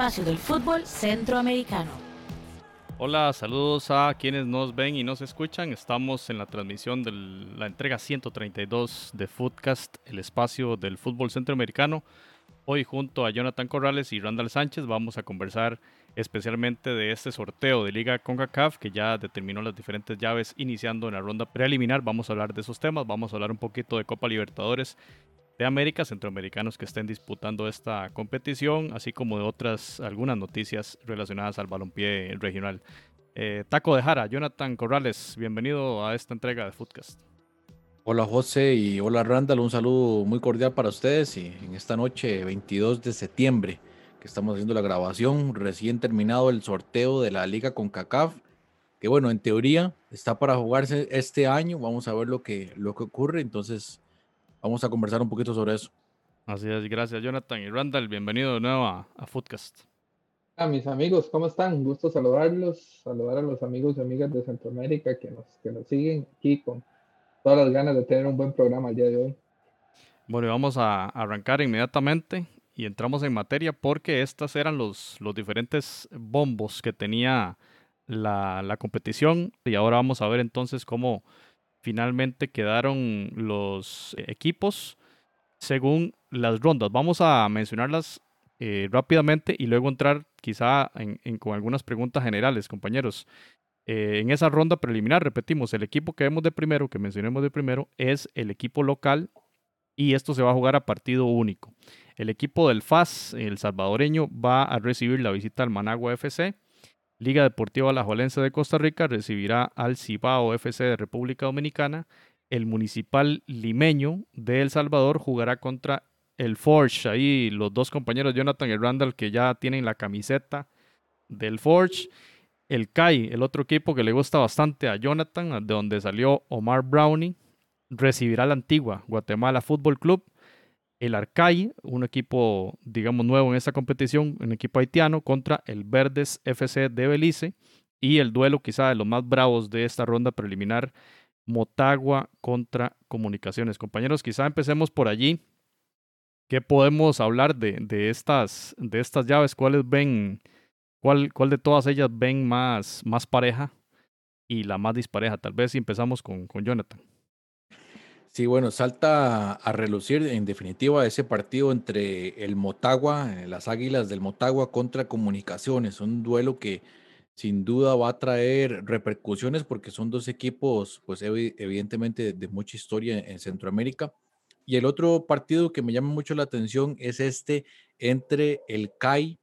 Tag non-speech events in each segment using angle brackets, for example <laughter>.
espacio del fútbol centroamericano. Hola, saludos a quienes nos ven y nos escuchan. Estamos en la transmisión de la entrega 132 de Footcast, el espacio del fútbol centroamericano. Hoy junto a Jonathan Corrales y Randall Sánchez vamos a conversar especialmente de este sorteo de Liga CONCACAF que ya determinó las diferentes llaves iniciando en la ronda preliminar. Vamos a hablar de esos temas, vamos a hablar un poquito de Copa Libertadores de América, centroamericanos que estén disputando esta competición, así como de otras, algunas noticias relacionadas al balompié regional. Eh, Taco de Jara, Jonathan Corrales, bienvenido a esta entrega de Footcast. Hola José y hola Randall, un saludo muy cordial para ustedes y en esta noche 22 de septiembre que estamos haciendo la grabación, recién terminado el sorteo de la liga con CACAF, que bueno, en teoría está para jugarse este año, vamos a ver lo que, lo que ocurre, entonces vamos a conversar un poquito sobre eso. Así es, gracias Jonathan y Randall, bienvenido de nuevo a, Footcast. A mis amigos, ¿cómo están? Un gusto saludarlos, saludar a los amigos y amigas de Centroamérica que nos, que nos siguen aquí con todas las ganas de tener un buen programa el día de hoy. Bueno, vamos a arrancar inmediatamente y entramos en materia porque estos eran los, los diferentes bombos que tenía la, la competición y ahora vamos a ver entonces cómo finalmente quedaron los equipos según las rondas. Vamos a mencionarlas eh, rápidamente y luego entrar quizá en, con algunas preguntas generales, compañeros. Eh, en esa ronda preliminar, repetimos, el equipo que vemos de primero, que mencionemos de primero, es el equipo local y esto se va a jugar a partido único. El equipo del FAS, el salvadoreño, va a recibir la visita al Managua FC Liga Deportiva Alajuelense de Costa Rica recibirá al Cibao FC de República Dominicana. El Municipal Limeño de El Salvador jugará contra el Forge. Ahí los dos compañeros Jonathan y Randall que ya tienen la camiseta del Forge. El CAI, el otro equipo que le gusta bastante a Jonathan, de donde salió Omar Brownie, recibirá la antigua Guatemala Fútbol Club el Arcay, un equipo, digamos, nuevo en esta competición, un equipo haitiano, contra el Verdes FC de Belice. Y el duelo quizá de los más bravos de esta ronda preliminar, Motagua contra Comunicaciones. Compañeros, quizá empecemos por allí. ¿Qué podemos hablar de, estas, de estas llaves? ¿Cuáles ven, cuál, cuál de todas ellas ven más, más pareja y la más dispareja? Tal vez si empezamos con, con Jonathan. Sí, bueno, salta a relucir en definitiva ese partido entre el Motagua, eh, las Águilas del Motagua contra Comunicaciones, un duelo que sin duda va a traer repercusiones porque son dos equipos, pues evidentemente de mucha historia en Centroamérica. Y el otro partido que me llama mucho la atención es este entre el CAI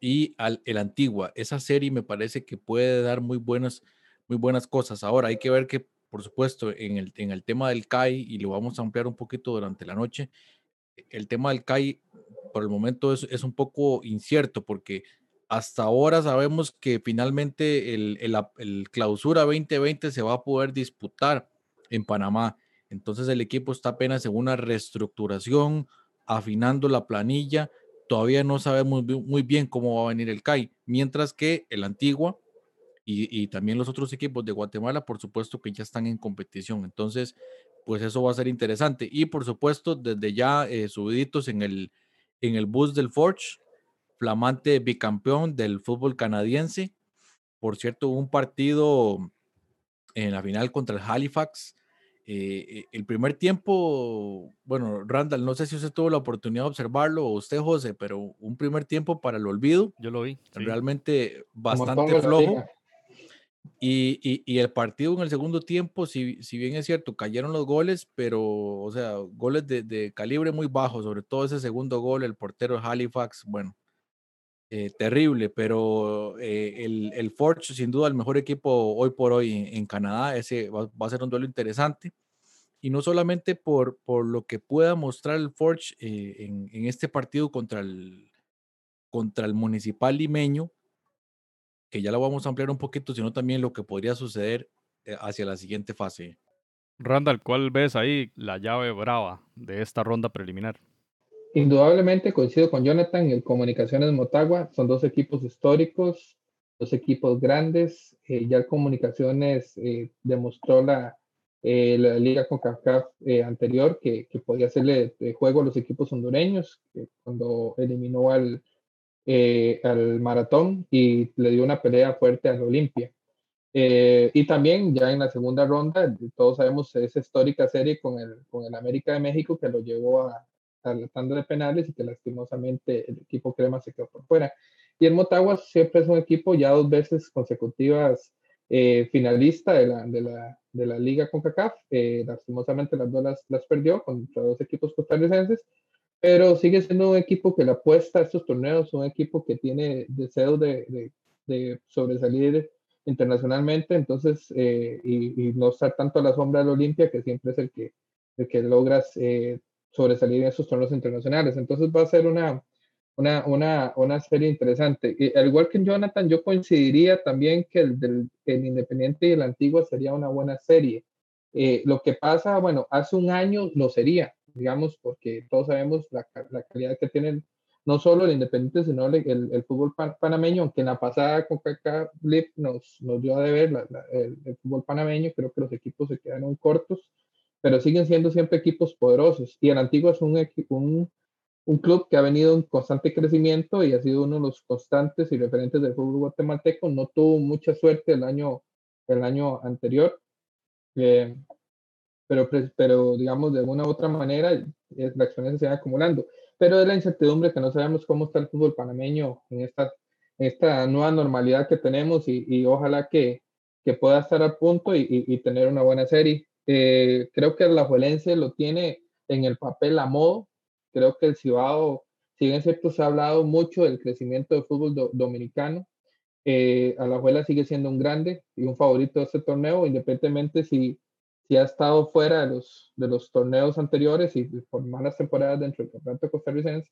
y el Antigua. Esa serie me parece que puede dar muy buenas, muy buenas cosas. Ahora hay que ver qué por supuesto, en el, en el tema del CAI, y lo vamos a ampliar un poquito durante la noche, el tema del CAI por el momento es, es un poco incierto porque hasta ahora sabemos que finalmente el, el, el, clausura 2020 se va a poder disputar en Panamá. Entonces el equipo está apenas en una reestructuración, afinando la planilla. Todavía no sabemos muy bien cómo va a venir el CAI, mientras que el Antigua y, también los otros equipos de Guatemala, por supuesto que ya están en competición. Entonces, pues eso va a ser interesante. Y por supuesto, desde ya eh, subiditos en el, en el bus del Forge, flamante bicampeón del fútbol canadiense. Por cierto, un partido en la final contra el Halifax. Eh, el primer tiempo, bueno, Randall, no sé si usted tuvo la oportunidad de observarlo o usted, José, pero un primer tiempo para el olvido. Yo lo vi. Realmente bastante flojo. Y, el partido en el segundo tiempo, si, bien es cierto, cayeron los goles, pero, o sea, goles de, de calibre muy bajo, sobre todo ese segundo gol, el portero Halifax, bueno, eh, terrible, pero eh, el, Forge, sin duda, el mejor equipo hoy por hoy en, Canadá, ese va, a ser un duelo interesante. Y no solamente por, lo que pueda mostrar el Forge eh, en, este partido contra el Municipal Limeño, que ya lo vamos a ampliar un poquito, sino también lo que podría suceder eh, hacia la siguiente fase. Randall, ¿cuál ves ahí la llave brava de esta ronda preliminar? Indudablemente coincido con Jonathan, el Comunicaciones Motagua son dos equipos históricos, dos equipos grandes. Eh, ya el Comunicaciones eh, demostró la, la liga con CACAF anterior que, que, podía hacerle juego a los equipos hondureños, cuando eliminó al, eh, al maratón y le dio una pelea fuerte al Olimpia. Eh, y también ya en la segunda ronda, todos sabemos esa histórica serie con el, con el América de México que lo llevó a, a la tanda de penales y que lastimosamente el equipo crema se quedó por fuera. Y el Motagua siempre es un equipo ya dos veces consecutivas eh, finalista de la, de, la, de la liga CONCACAF. Eh, lastimosamente las dos las, perdió contra dos equipos costarricenses, pero sigue siendo un equipo que le apuesta a estos torneos, un equipo que tiene deseo de, de, sobresalir internacionalmente, entonces, eh, y, no estar tanto a la sombra del Olimpia, que siempre es el que, el que logras eh, sobresalir en esos torneos internacionales. Entonces va a ser una, una, una, una serie interesante. Al igual que Jonathan, yo coincidiría también que el, del, el Independiente y el Antiguo sería una buena serie. Eh, lo que pasa, bueno, hace un año lo sería, digamos, porque todos sabemos la, la calidad que tienen no solo el Independiente, sino el, el, fútbol panameño, aunque en la pasada con Blip nos, nos dio a deber el, el, fútbol panameño, creo que los equipos se quedaron cortos, pero siguen siendo siempre equipos poderosos. Y el Antiguo es un, un, un club que ha venido en constante crecimiento y ha sido uno de los constantes y referentes del fútbol guatemalteco. No tuvo mucha suerte el año, el año anterior, eh, pero, pero digamos de alguna u otra manera eh, la experiencia se va acumulando. Pero es la incertidumbre que no sabemos cómo está el fútbol panameño en esta, esta nueva normalidad que tenemos y, y ojalá que, que, pueda estar a punto y, y, y tener una buena serie. Eh, creo que la Juelense lo tiene en el papel a modo. Creo que el Cibao, si bien es cierto, se ha hablado mucho del crecimiento del fútbol dominicano. Eh, Alajuela sigue siendo un grande y un favorito de este torneo, independientemente si, si ha estado fuera de los, de los torneos anteriores y por malas temporadas dentro del campeonato costarricense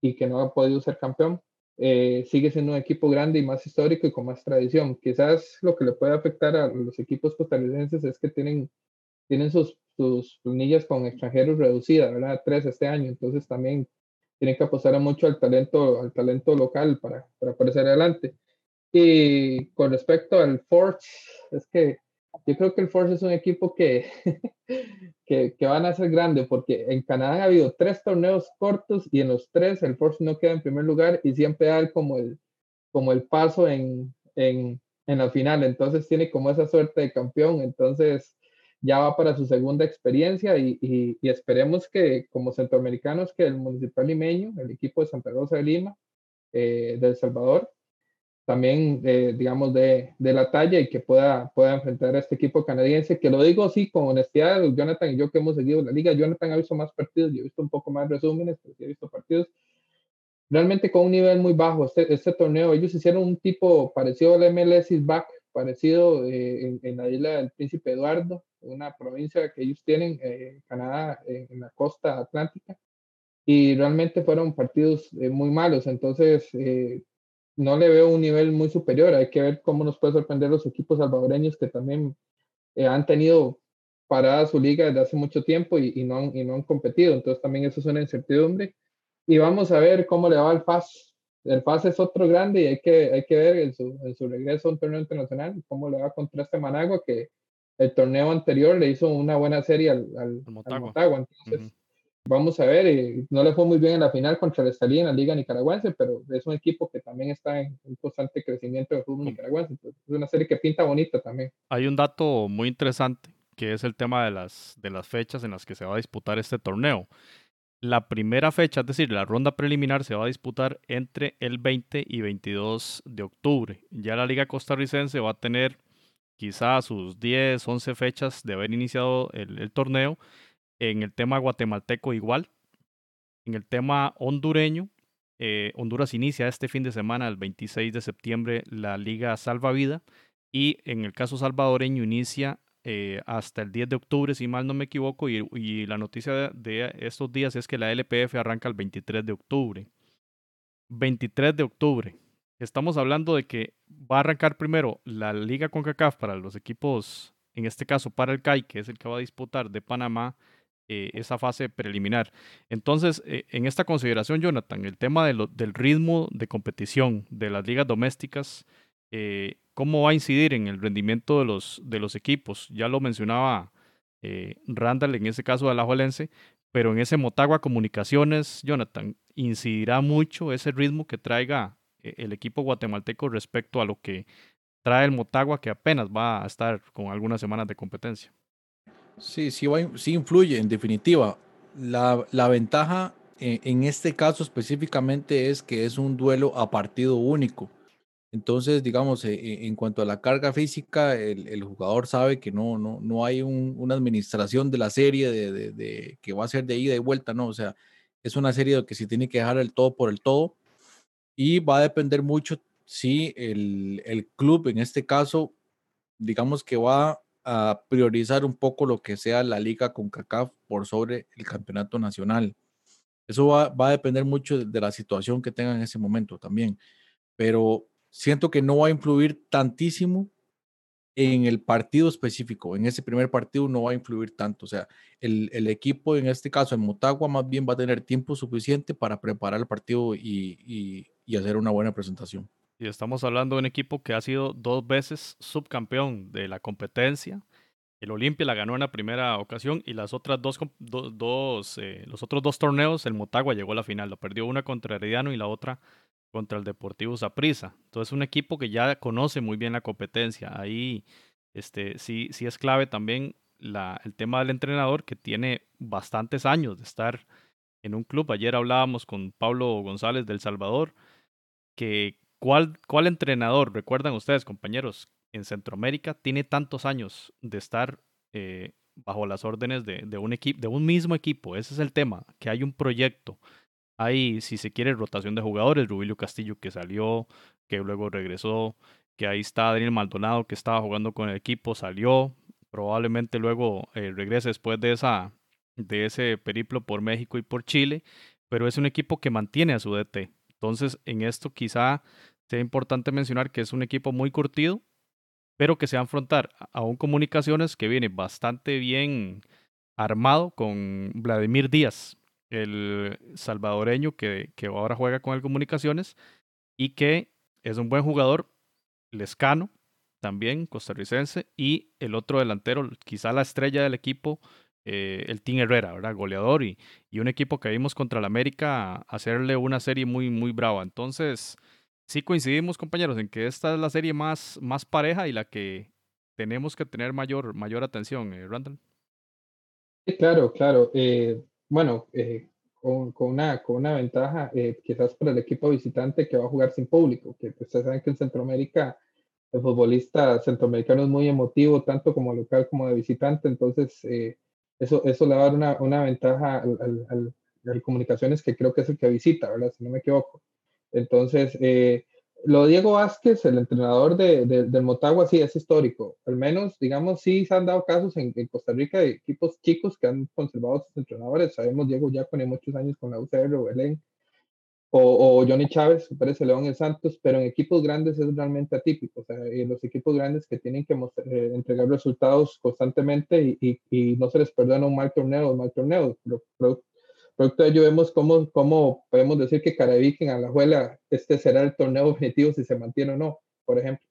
y que no ha podido ser campeón. Eh, sigue siendo un equipo grande y más histórico y con más tradición. Quizás lo que le puede afectar a los equipos costarricenses es que tienen tienen sus, sus planillas con extranjeros reducidas, ¿verdad? Tres este año, entonces también tienen que apostar mucho al talento, al talento local para, para salir adelante. Y con respecto al Forge, es que yo creo que el Forge es un equipo que, <laughs> que, que, van a ser grande, porque en Canadá ha habido tres torneos cortos y en los tres el Forge no queda en primer lugar y siempre da como el, como el paso en, en, en la final, entonces tiene como esa suerte de campeón, entonces ya va para su segunda experiencia y, y, esperemos que como centroamericanos que el Municipal Limeño, el equipo de Santa Rosa de Lima, eh, de El Salvador, también eh, digamos de, de, la talla y que pueda, pueda enfrentar a este equipo canadiense, que lo digo así con honestidad, Jonathan y yo que hemos seguido la liga, Jonathan ha visto más partidos, yo he visto un poco más resúmenes, pero sí he visto partidos realmente con un nivel muy bajo. Este, este torneo, ellos hicieron un tipo parecido al MLS is back, parecido eh, en, en, la isla del Príncipe Eduardo, una provincia que ellos tienen, eh, Canadá, en la costa atlántica, y realmente fueron partidos eh, muy malos, entonces eh, no le veo un nivel muy superior, hay que ver cómo nos puede sorprender los equipos salvadoreños que también eh, han tenido parada su liga desde hace mucho tiempo y, y, no han, y no han competido, entonces también eso es una incertidumbre. Y vamos a ver cómo le va al FAS el pase es otro grande y hay que, hay que ver en su, en su regreso a un torneo internacional cómo le va contra este Managua que el torneo anterior le hizo una buena serie al, al, Motagua. Al Motagua. Entonces, vamos a ver, y no le fue muy bien en la final contra el Estalí en la Liga Nicaragüense, pero es un equipo que también está en un constante crecimiento del fútbol nicaragüense. Entonces, es una serie que pinta bonita también. Hay un dato muy interesante que es el tema de las, de las fechas en las que se va a disputar este torneo. La primera fecha, es decir, la ronda preliminar se va a disputar entre el 20 y 22 de octubre. Ya la Liga Costarricense va a tener quizás sus 10, 11 fechas de haber iniciado el, el torneo. En el tema guatemalteco igual. En el tema hondureño, eh, Honduras inicia este fin de semana, el 26 de septiembre, la Liga Salvavida. Y en el caso salvadoreño inicia eh, hasta el 10 de octubre, si mal no me equivoco, y, y la noticia de, de, estos días es que la LPF arranca el 23 de octubre. 23 de octubre. Estamos hablando de que va a arrancar primero la Liga CONCACAF para los equipos, en este caso para el CAI, que es el que va a disputar de Panamá eh, esa fase preliminar. Entonces, eh, en esta consideración, Jonathan, el tema de del ritmo de competición de las ligas domésticas, eh, cómo va a incidir en el rendimiento de los, de los equipos. Ya lo mencionaba eh, Randall en ese caso de la Alajuelense, pero en ese Motagua Comunicaciones, Jonathan, incidirá mucho ese ritmo que traiga eh, el equipo guatemalteco respecto a lo que trae el Motagua, que apenas va a estar con algunas semanas de competencia. Sí, sí, sí influye, en definitiva. La, la ventaja en, en este caso específicamente es que es un duelo a partido único. Entonces, digamos, eh, eh, en cuanto a la carga física, el, jugador sabe que no, no, no hay una administración de la serie de, que va a ser de ida y vuelta, ¿no? O sea, es una serie que se tiene que dejar el todo por el todo y va a depender mucho si el, el club, en este caso, digamos que va a priorizar un poco lo que sea la liga con CACAF por sobre el campeonato nacional. Eso va, a depender mucho de, la situación que tenga en ese momento también. Pero siento que no va a influir tantísimo en el partido específico. En ese primer partido no va a influir tanto. O sea, el, equipo, en este caso en Motagua, más bien va a tener tiempo suficiente para preparar el partido y, hacer una buena presentación. Y estamos hablando de un equipo que ha sido dos veces subcampeón de la competencia. El Olimpia la ganó en la primera ocasión y las otras dos, dos eh, los otros dos torneos, el Motagua llegó a la final. Lo perdió una contra Herediano y la otra contra el Deportivo Saprissa. Entonces, un equipo que ya conoce muy bien la competencia. Ahí este, sí, sí es clave también la, el tema del entrenador que tiene bastantes años de estar en un club. Ayer hablábamos con Pablo González del Salvador, que cuál, entrenador, recuerdan ustedes, compañeros, en Centroamérica tiene tantos años de estar eh, bajo las órdenes de, de un equipo, de un mismo equipo. Ese es el tema, que hay un proyecto hay, si se quiere, rotación de jugadores. Rubilio Castillo que salió, que luego regresó, que ahí está Daniel Maldonado que estaba jugando con el equipo, salió. Probablemente luego eh, regrese después de, esa, de ese periplo por México y por Chile, pero es un equipo que mantiene a su DT. Entonces, en esto quizá sea importante mencionar que es un equipo muy curtido, pero que se va a enfrentar a un comunicaciones que viene bastante bien armado con Vladimir Díaz, el salvadoreño que, ahora juega con el Comunicaciones y que es un buen jugador, Lescano, también costarricense, y el otro delantero, quizá la estrella del equipo, eh, el Team Herrera, ¿verdad? Goleador y, y, un equipo que vimos contra el América hacerle una serie muy, muy brava. Entonces, sí coincidimos, compañeros, en que esta es la serie más, más pareja y la que tenemos que tener mayor, mayor atención, eh, Randall. Sí, claro, claro. Eh, bueno, eh, con, con, una, con una ventaja quizás para el equipo visitante que va a jugar sin público, que pues, ustedes saben que en Centroamérica el futbolista centroamericano es muy emotivo, tanto como local como de visitante, entonces eso, eso le va a dar una, una ventaja al, al, Comunicaciones que creo que es el que visita, ¿verdad? Si no me equivoco. Entonces, eh, lo Diego Vázquez, el entrenador de, del Motagua, sí es histórico. Al menos, digamos, sí se han dado casos en, Costa Rica de equipos chicos que han conservado sus entrenadores. Sabemos Diego ya con muchos años con la UCR o Belén, o, o Johnny Chávez, parece León en Santos, pero en equipos grandes es realmente atípico. O sea, en los equipos grandes que tienen que eh, entregar resultados constantemente y, y, y, no se les perdona un mal torneo o mal torneo, pero, Producto de ello vemos cómo, cómo podemos decir que Carabique en Alajuela, este será el torneo objetivo si se mantiene o no, por ejemplo.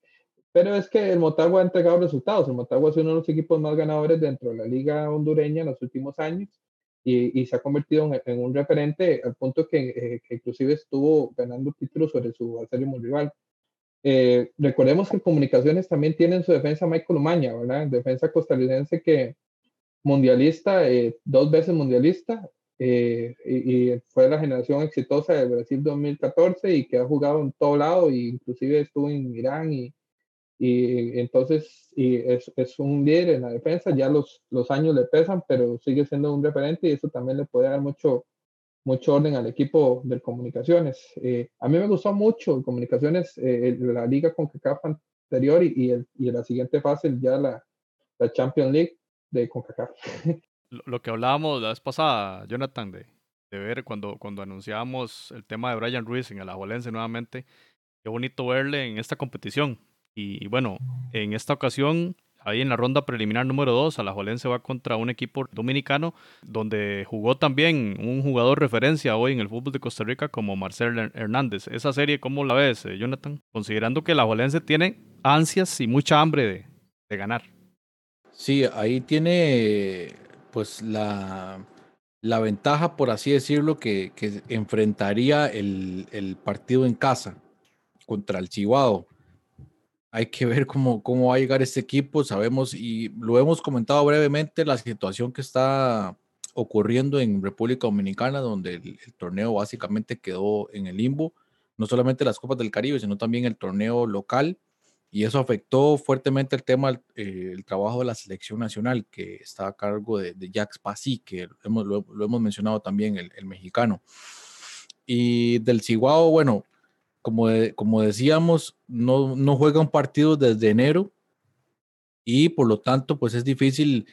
Pero es que el Motagua ha entregado resultados. El Motagua es uno de los equipos más ganadores dentro de la liga hondureña en los últimos años y, y se ha convertido en, un referente al punto que, eh, que, inclusive estuvo ganando títulos sobre su acérrimo rival. Eh, recordemos que Comunicaciones también tiene en su defensa Michael Umaña, ¿verdad? Defensa costarricense que mundialista, eh, dos veces mundialista, eh, y, fue la generación exitosa del Brasil 2014 y que ha jugado en todo lado, e inclusive estuvo en Irán y, y entonces y es, es, un líder en la defensa, ya los, los años le pesan, pero sigue siendo un referente y eso también le puede dar mucho, mucho orden al equipo de comunicaciones. Eh, a mí me gustó mucho comunicaciones, eh, la liga con CACAF anterior y, y, el, y la siguiente fase ya la, la Champions League de CONCACAF. <laughs> lo que hablábamos la vez pasada, Jonathan, de, de ver cuando, cuando anunciábamos el tema de Brian Ruiz en el Ajuelense nuevamente, qué bonito verle en esta competición. Y, bueno, en esta ocasión, ahí en la ronda preliminar número 2, Alajuelense va contra un equipo dominicano donde jugó también un jugador referencia hoy en el fútbol de Costa Rica como Marcel Hernández. Esa serie, ¿cómo la ves, eh, Jonathan? Considerando que el Alajuelense tiene ansias y mucha hambre de, ganar. Sí, ahí tiene pues la, ventaja, por así decirlo, que, enfrentaría el, el, partido en casa contra el Chihuahua. Hay que ver cómo, cómo va a llegar este equipo. Sabemos y lo hemos comentado brevemente, la situación que está ocurriendo en República Dominicana, donde el, torneo básicamente quedó en el limbo. No solamente las Copas del Caribe, sino también el torneo local y eso afectó fuertemente el tema, eh, el trabajo de la selección nacional, que está a cargo de, de Pasi, que hemos, lo, hemos mencionado también, el, el, mexicano. Y del Chihuahua, bueno, como, como decíamos, no, no juega un partido desde enero y por lo tanto, pues es difícil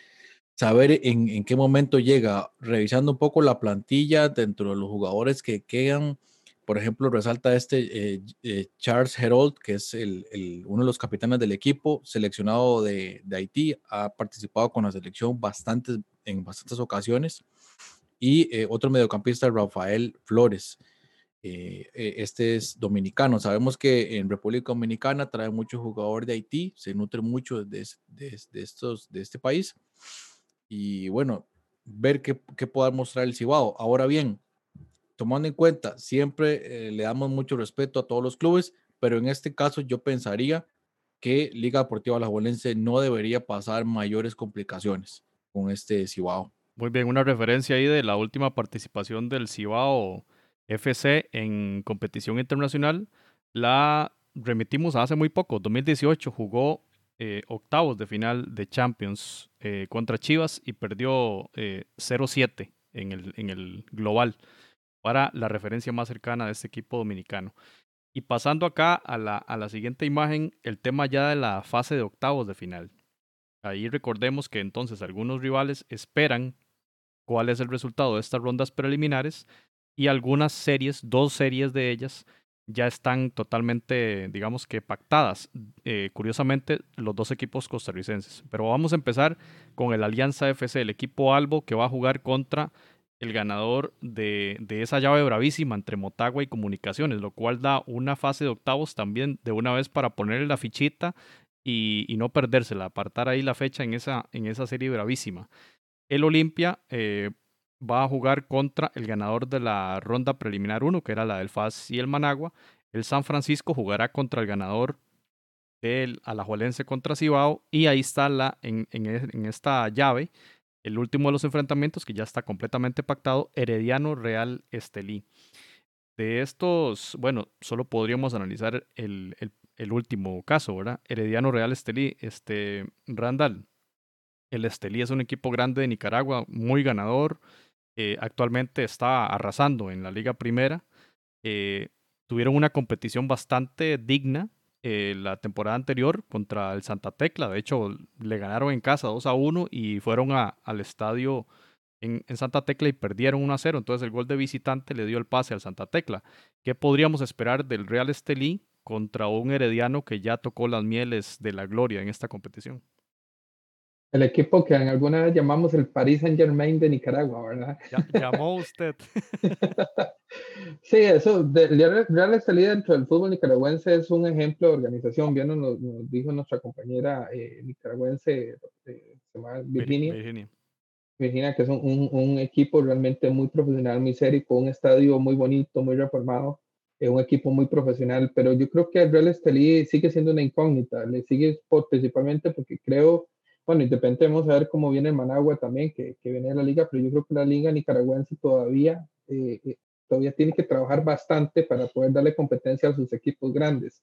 saber en, qué momento llega. Revisando un poco la plantilla dentro de los jugadores que quedan, por ejemplo, resalta este eh, eh, Charles Herold, que es el, uno de los capitanes del equipo, seleccionado de, de, Haití, ha participado con la selección bastantes, en bastantes ocasiones. Y eh, otro mediocampista, Rafael Flores. Eh, este es dominicano. Sabemos que en República Dominicana trae mucho jugador de Haití, se nutre mucho de, estos, de este país. Y bueno, ver qué, qué pueda mostrar el Cibao. Ahora bien, tomando en cuenta, siempre eh, le damos mucho respeto a todos los clubes, pero en este caso yo pensaría que Liga Deportiva Alajuelense no debería pasar mayores complicaciones con este Cibao. Muy bien, una referencia ahí de la última participación del Cibao FC en competición internacional. La remitimos hace muy poco, 2018, jugó eh, octavos de final de Champions eh, contra Chivas y perdió eh, 0-7 en el, en el global para la referencia más cercana de este equipo dominicano. Y pasando acá a la, a la siguiente imagen, el tema ya de la fase de octavos de final. Ahí recordemos que entonces algunos rivales esperan cuál es el resultado de estas rondas preliminares y algunas series, dos series de ellas, ya están totalmente, digamos que pactadas. Eh, curiosamente, los dos equipos costarricenses. Pero vamos a empezar con el Alianza FC, el equipo Albo que va a jugar contra el ganador de, de, esa llave bravísima entre Motagua y Comunicaciones, lo cual da una fase de octavos también de una vez para ponerle la fichita y, y no perdérsela, apartar ahí la fecha en esa, en esa serie bravísima. El Olimpia eh, va a jugar contra el ganador de la ronda preliminar 1, que era la del FAS y el Managua. El San Francisco jugará contra el ganador del Alajuelense contra Cibao y ahí está la, en, en, en esta llave el último de los enfrentamientos, que ya está completamente pactado, Herediano Real Estelí. De estos, bueno, solo podríamos analizar el, el, el último caso, ¿verdad? Herediano Real Estelí, este, Randall. El Estelí es un equipo grande de Nicaragua, muy ganador. Eh, actualmente está arrasando en la Liga Primera. Eh, tuvieron una competición bastante digna eh, la temporada anterior contra el Santa Tecla. De hecho, le ganaron en casa 2 a 1 y fueron al estadio en, en, Santa Tecla y perdieron 1 a 0. Entonces el gol de visitante le dio el pase al Santa Tecla. ¿Qué podríamos esperar del Real Estelí contra un herediano que ya tocó las mieles de la gloria en esta competición? El equipo que en alguna vez llamamos el Paris Saint Germain de Nicaragua, ¿verdad? Ya, llamó usted. <laughs> sí, eso, de, Real Estelí dentro del fútbol nicaragüense es un ejemplo de organización. Bien nos, nos dijo nuestra compañera eh, nicaragüense, eh, se llama Virginia. Virginia. Virginia, que es un, un, un, equipo realmente muy profesional, muy serio, con un estadio muy bonito, muy reformado, es un equipo muy profesional, pero yo creo que el Real Estelí sigue siendo una incógnita, le sigue principalmente porque creo bueno, independientemente vamos a ver cómo viene Managua también, que, que viene de la liga, pero yo creo que la liga nicaragüense todavía, eh, eh, todavía tiene que trabajar bastante para poder darle competencia a sus equipos grandes,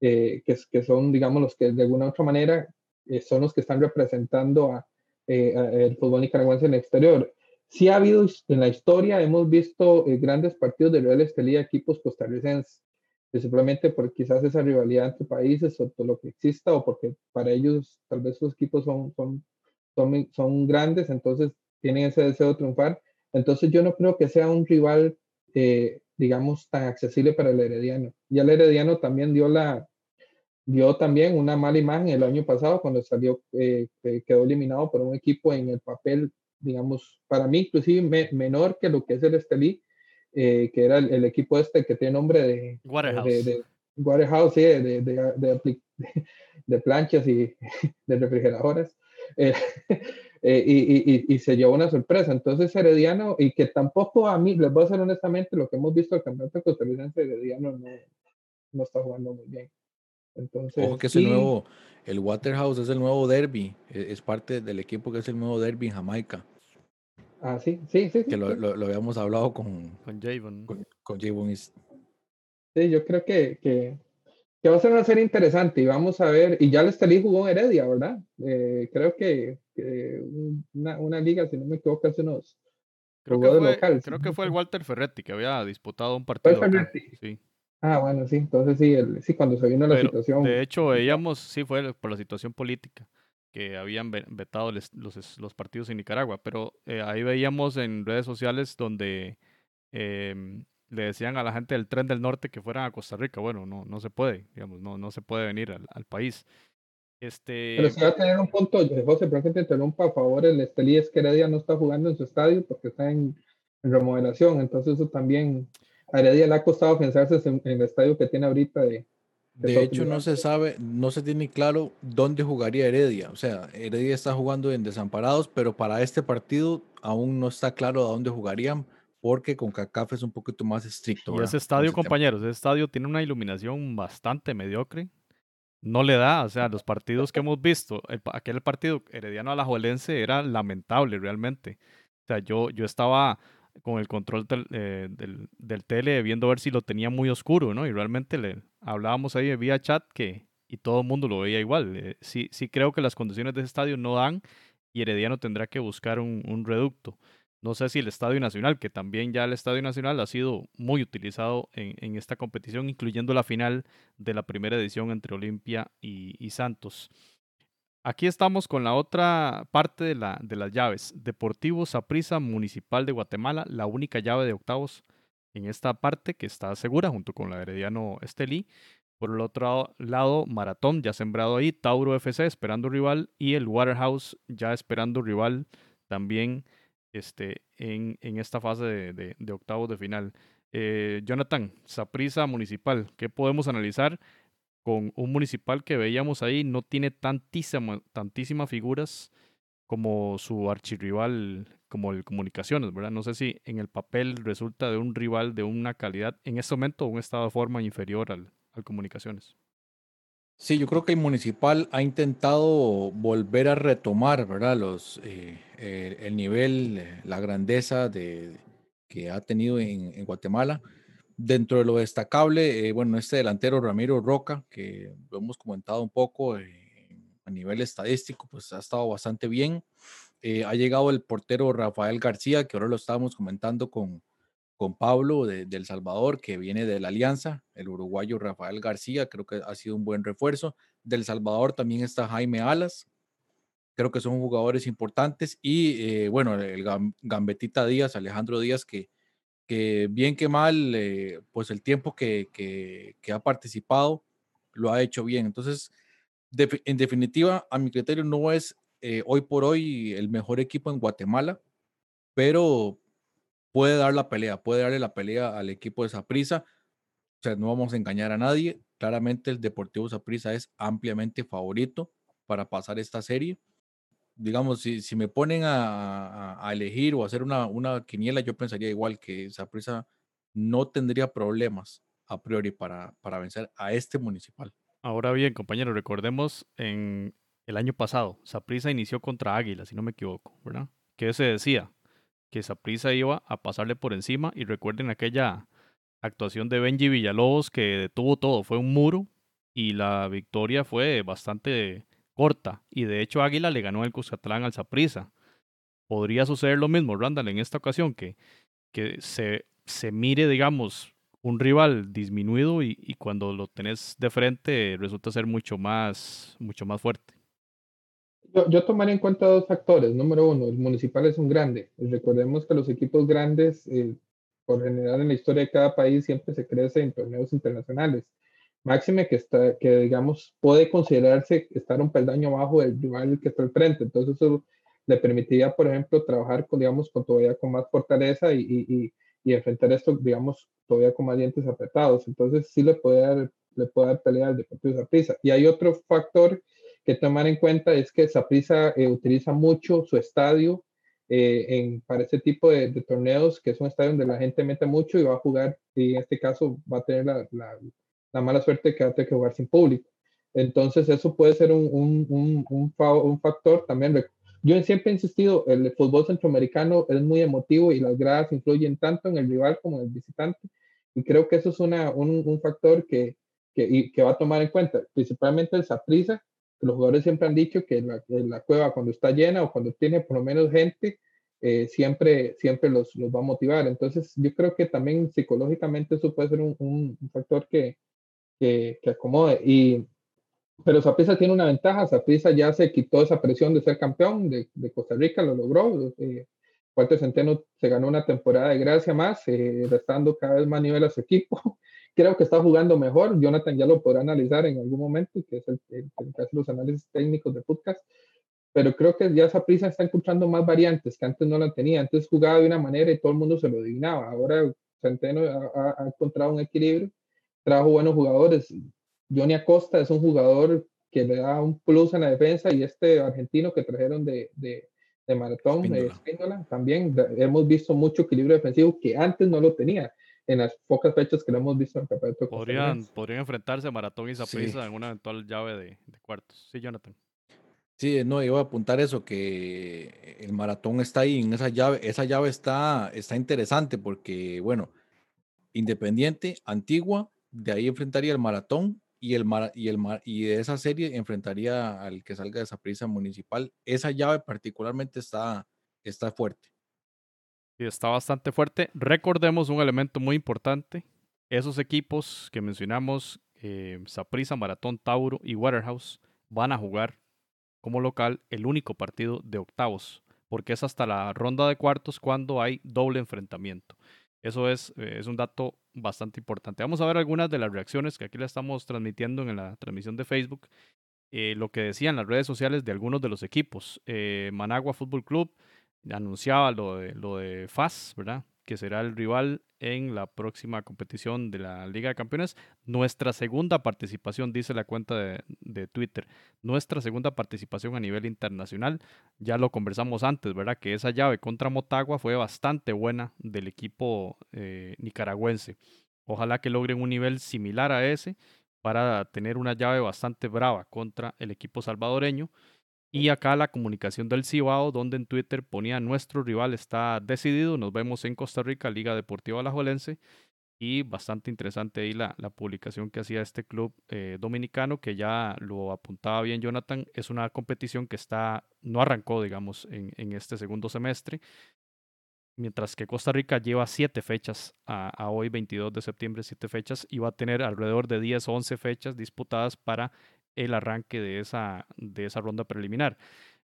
eh, que, que, son, digamos, los que de alguna u otra manera eh, son los que están representando a, eh, a, el fútbol nicaragüense en el exterior. Sí ha habido en la historia, hemos visto grandes partidos de Real Estelí equipos costarricenses simplemente por quizás esa rivalidad entre países o todo lo que exista o porque para ellos tal vez sus equipos son, son, son, son grandes, entonces tienen ese deseo de triunfar. Entonces yo no creo que sea un rival, eh, digamos, tan accesible para el Herediano. Ya el Herediano también dio la dio también una mala imagen el año pasado cuando salió, eh, quedó eliminado por un equipo en el papel, digamos, para mí inclusive me, menor que lo que es el Estelí, eh, que era el, el, equipo este que tiene nombre de Waterhouse, de, de, Waterhouse sí, de, de, de, <laughs> planchas y <laughs> de refrigeradoras. Eh, <laughs> eh, y, y, se llevó una sorpresa. Entonces, Herediano, y que tampoco a mí, les voy a decir honestamente, lo que hemos visto el campeonato costarricense, Herediano no, no está jugando muy bien. Entonces, Ojo que es el nuevo, el Waterhouse es el nuevo derby, e, es parte del equipo que es el nuevo derby en Jamaica. Ah, sí, sí, sí. Que lo, lo, habíamos hablado con, con Javon. Con, con Javon. Sí, yo creo que, que, que, va a ser una serie interesante y vamos a ver, y ya el Estelí jugó en Heredia, ¿verdad? Eh, creo que, que una, una, liga, si no me equivoco, hace unos... Creo que, fue, creo que fue el Walter Ferretti que había disputado un partido. Ferretti? Sí. Ah, bueno, sí, entonces sí, el, sí, cuando se vino la situación. De hecho, veíamos, sí, fue por la situación política que habían vetado los, los, partidos en Nicaragua, pero eh, ahí veíamos en redes sociales donde eh, le decían a la gente del tren del norte que fueran a Costa Rica. Bueno, no, no se puede, digamos, no, no se puede venir al, al país. Este... Pero si va a tener un punto, José, pero que te interrumpa, a favor, el Estelí es que Heredia no está jugando en su estadio porque está en, en remodelación, entonces eso también a Heredia le ha costado pensarse en, el estadio que tiene ahorita de, de hecho, no se sabe, no se tiene claro dónde jugaría Heredia. O sea, Heredia está jugando en Desamparados, pero para este partido aún no está claro a dónde jugarían, porque con CACAF es un poquito más estricto. Y ese estadio, compañeros, ese estadio tiene una iluminación bastante mediocre. No le da, o sea, los partidos que hemos visto, aquel partido Herediano Alajuelense era lamentable realmente. O sea, yo, yo estaba con el control del, eh, del, del, tele, viendo ver si lo tenía muy oscuro, ¿no? Y realmente le hablábamos ahí vía chat que, y todo el mundo lo veía igual. Eh, sí, sí creo que las condiciones de ese estadio no dan y Herediano tendrá que buscar un, un, reducto. No sé si el Estadio Nacional, que también ya el Estadio Nacional ha sido muy utilizado en, en esta competición, incluyendo la final de la primera edición entre Olimpia y, y Santos. Aquí estamos con la otra parte de, la, de las llaves. Deportivo Saprissa Municipal de Guatemala, la única llave de octavos en esta parte que está segura junto con la Herediano Estelí. Por el otro lado, Maratón ya sembrado ahí, Tauro FC esperando rival y el Waterhouse ya esperando rival también este, en, esta fase de, de, octavos de final. Eh, Jonathan, Saprissa Municipal, ¿qué podemos analizar? Con un municipal que veíamos ahí, no tiene tantísima, tantísimas figuras como su archirrival, como el Comunicaciones, ¿verdad? No sé si en el papel resulta de un rival de una calidad en este momento un estado de forma inferior al, Comunicaciones. Sí, yo creo que el municipal ha intentado volver a retomar, ¿verdad? Los, eh, el nivel, eh, la grandeza de, que ha tenido en, en Guatemala. Dentro de lo destacable, eh, bueno, este delantero Ramiro Roca, que lo hemos comentado un poco eh, a nivel estadístico, pues ha estado bastante bien. Eh, ha llegado el portero Rafael García, que ahora lo estábamos comentando con, con Pablo de, El Salvador, que viene de la Alianza, el uruguayo Rafael García, creo que ha sido un buen refuerzo. Del Salvador también está Jaime Alas, creo que son jugadores importantes. Y bueno, el Gambetita Díaz, Alejandro Díaz, que que bien que mal, eh, pues el tiempo que, que, ha participado lo ha hecho bien. Entonces, en definitiva, a mi criterio no es eh, hoy por hoy el mejor equipo en Guatemala, pero puede dar la pelea, puede darle la pelea al equipo de Saprisa. O sea, no vamos a engañar a nadie. Claramente el Deportivo Saprisa es ampliamente favorito para pasar esta serie digamos, si, si me ponen a, a, elegir o hacer una, una quiniela, yo pensaría igual que Saprissa no tendría problemas a priori para, para vencer a este municipal. Ahora bien, compañeros, recordemos en el año pasado, Saprissa inició contra Águila, si no me equivoco, ¿verdad? Que se decía que Saprissa iba a pasarle por encima y recuerden aquella actuación de Benji Villalobos que detuvo todo, fue un muro y la victoria fue bastante corta. Y de hecho Águila le ganó el Cuscatlán al Zaprisa. Podría suceder lo mismo, Randall, en esta ocasión, que, que se, se mire, digamos, un rival disminuido y, y, cuando lo tenés de frente resulta ser mucho más, mucho más fuerte. Yo, yo tomaría en cuenta dos factores. Número uno, el municipal es un grande. Recordemos que los equipos grandes, eh, por general en la historia de cada país, siempre se crece en torneos internacionales. Máxime que está, que digamos, puede considerarse estar un peldaño abajo del rival que está al frente. Entonces, eso le permitiría, por ejemplo, trabajar con, digamos, con todavía con más fortaleza y, y, y enfrentar esto, digamos, todavía con más dientes apretados. Entonces, sí le puede dar, le puede dar pelea al Deportivo Zaprisa. Y hay otro factor que tomar en cuenta es que Saprissa eh, utiliza mucho su estadio eh, en, para ese tipo de, torneos, que es un estadio donde la gente mete mucho y va a jugar, y en este caso va a tener la, la, mala suerte que va a que jugar sin público. Entonces eso puede ser un, un, un, un, factor también. Yo siempre he insistido, el fútbol centroamericano es muy emotivo y las gradas influyen tanto en el rival como en el visitante. Y creo que eso es una, un, factor que, que, que, va a tomar en cuenta, principalmente el Saprisa, los jugadores siempre han dicho que la, la, cueva cuando está llena o cuando tiene por lo menos gente, eh, siempre, siempre los, los, va a motivar. Entonces, yo creo que también psicológicamente eso puede ser un, un factor que, que, que, acomode. Y, pero Zaprisa tiene una ventaja, Zaprisa ya se quitó esa presión de ser campeón de, de Costa Rica, lo logró. Eh, Centeno se ganó una temporada de gracia más, eh, restando cada vez más nivel a su equipo. <laughs> Creo que está jugando mejor. Jonathan ya lo podrá analizar en algún momento, que es el, que hace los análisis técnicos de podcast. Pero creo que ya esa está encontrando más variantes que antes no la tenía. Antes jugaba de una manera y todo el mundo se lo adivinaba. Ahora Centeno ha, ha encontrado un equilibrio, trajo buenos jugadores. Johnny Acosta es un jugador que le da un plus en la defensa y este argentino que trajeron de, de, de maratón, Espíndola. también hemos visto mucho equilibrio defensivo que antes no lo tenía en las pocas fechas que lo hemos visto en el campeonato. Podrían, podrían enfrentarse a Maratón y Zaprisa en una eventual llave de, de, cuartos. Sí, Jonathan. Sí, no, iba a apuntar eso, que el maratón está ahí en esa llave. Esa llave está, está interesante porque, bueno, Independiente, Antigua, de ahí enfrentaría el maratón y, el, y, el, y de esa serie enfrentaría al que salga de esa prisa municipal. Esa llave particularmente está, está fuerte. Sí, está bastante fuerte. Recordemos un elemento muy importante. Esos equipos que mencionamos, eh, Saprisa, Maratón, Tauro y Waterhouse, van a jugar como local el único partido de octavos, porque es hasta la ronda de cuartos cuando hay doble enfrentamiento. Eso es, eh, es un dato bastante importante. Vamos a ver algunas de las reacciones que aquí le estamos transmitiendo en la transmisión de Facebook. Eh, lo que decían las redes sociales de algunos de los equipos. Eh, Managua Fútbol Club anunciaba lo de, lo de FAS, ¿verdad? Que será el rival en la próxima competición de la Liga de Campeones. Nuestra segunda participación, dice la cuenta de, Twitter, nuestra segunda participación a nivel internacional. Ya lo conversamos antes, ¿verdad? Que esa llave contra Motagua fue bastante buena del equipo eh, nicaragüense. Ojalá que logren un nivel similar a ese para tener una llave bastante brava contra el equipo salvadoreño. Y acá la comunicación del Cibao, donde en Twitter ponía nuestro rival está decidido. Nos vemos en Costa Rica, Liga Deportiva Alajuelense. Y bastante interesante ahí la, la publicación que hacía este club eh, dominicano, que ya lo apuntaba bien Jonathan. Es una competición que está, no arrancó, digamos, en, en este segundo semestre. Mientras que Costa Rica lleva siete fechas a, a, hoy, 22 de septiembre, siete fechas, y va a tener alrededor de 10 o 11 fechas disputadas para el arranque de esa, de esa ronda preliminar.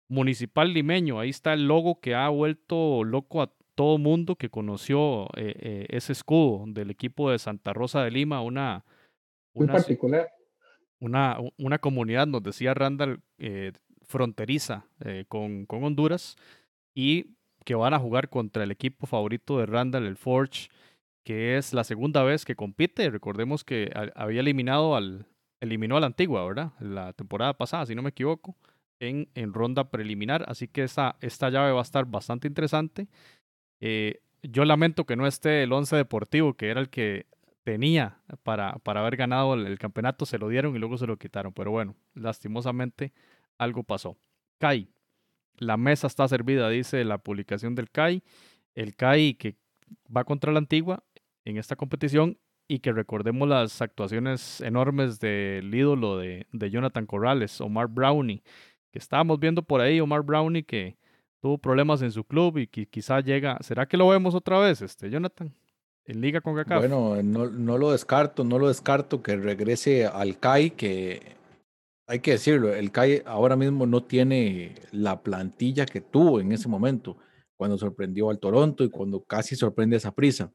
Municipal Limeño, ahí está el logo que ha vuelto loco a todo mundo que conoció eh, eh, ese escudo del equipo de Santa Rosa de Lima, una, una particular. Una, una comunidad, nos decía Randall, eh, fronteriza con, con Honduras y que van a jugar contra el equipo favorito de Randall, el Forge, que es la segunda vez que compite. Recordemos que había eliminado al, eliminó a la antigua, ¿verdad? La temporada pasada, si no me equivoco, en, en ronda preliminar. Así que esta, esta llave va a estar bastante interesante. Eh, yo lamento que no esté el Once Deportivo, que era el que tenía para, para haber ganado el, campeonato, se lo dieron y luego se lo quitaron. Pero bueno, lastimosamente algo pasó. CAI, la mesa está servida, dice la publicación del CAI. El CAI que va contra la antigua en esta competición y que recordemos las actuaciones enormes del ídolo de, Jonathan Corrales, Omar Brownie, que estábamos viendo por ahí, Omar Brownie que tuvo problemas en su club y que quizá llega, ¿será que lo vemos otra vez, este Jonathan? En Liga con CACAF. Bueno, no, no lo descarto, no lo descarto que regrese al CAI, que hay que decirlo, el CAI ahora mismo no tiene la plantilla que tuvo en ese momento, cuando sorprendió al Toronto y cuando casi sorprende a esa prisa.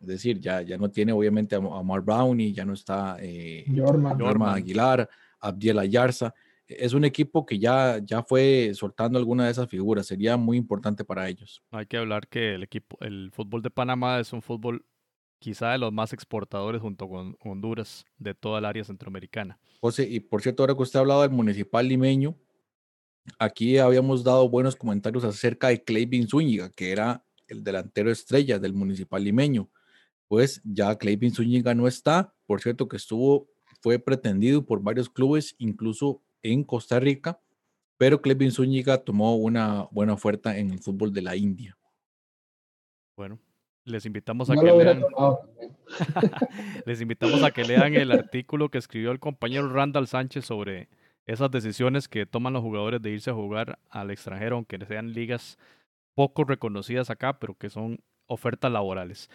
Es decir, ya, ya no tiene obviamente a, Mark Brownie, ya no está eh, Norma Aguilar, Abdiel Ayarza. Es un equipo que ya, ya fue soltando alguna de esas figuras. Sería muy importante para ellos. Hay que hablar que el equipo, el fútbol de Panamá es un fútbol quizá de los más exportadores junto con Honduras de toda el área centroamericana. José, y por cierto, ahora que usted ha hablado del municipal limeño, aquí habíamos dado buenos comentarios acerca de Clayvin Zúñiga, que era el delantero estrella del municipal limeño. Pues ya Clayvin Zúñiga no está, por cierto que estuvo, fue pretendido por varios clubes, incluso en Costa Rica, pero Clayvin Zúñiga tomó una buena oferta en el fútbol de la India. Bueno, les invitamos a que lean. <laughs> les invitamos a que lean el artículo que escribió el compañero Randall Sánchez sobre esas decisiones que toman los jugadores de irse a jugar al extranjero, aunque sean ligas poco reconocidas acá, pero que son ofertas laborales.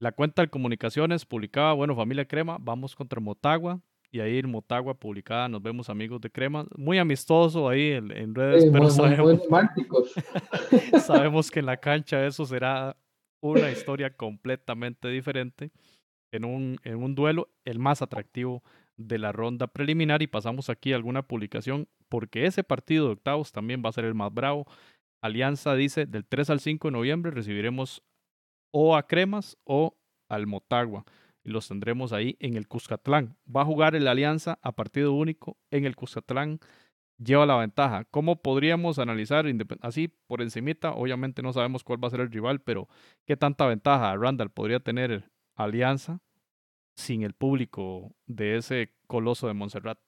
La cuenta de comunicaciones publicaba, bueno, familia Crema, vamos contra Motagua, y ahí en Motagua publicada, nos vemos amigos de Crema, muy amistoso ahí en, redes, pero sabemos, <laughs> <laughs> sabemos que en la cancha eso será una historia completamente diferente en un, en un duelo, el más atractivo de la ronda preliminar y pasamos aquí a alguna publicación porque ese partido de octavos también va a ser el más bravo. Alianza dice del 3 al 5 de noviembre recibiremos o a Cremas o al Motagua y los tendremos ahí en el Cuscatlán. Va a jugar el Alianza a partido único en el Cuscatlán. Lleva la ventaja. ¿Cómo podríamos analizar así por encimita? Obviamente no sabemos cuál va a ser el rival, pero ¿qué tanta ventaja Randall podría tener Alianza sin el público de ese coloso de Montserrat?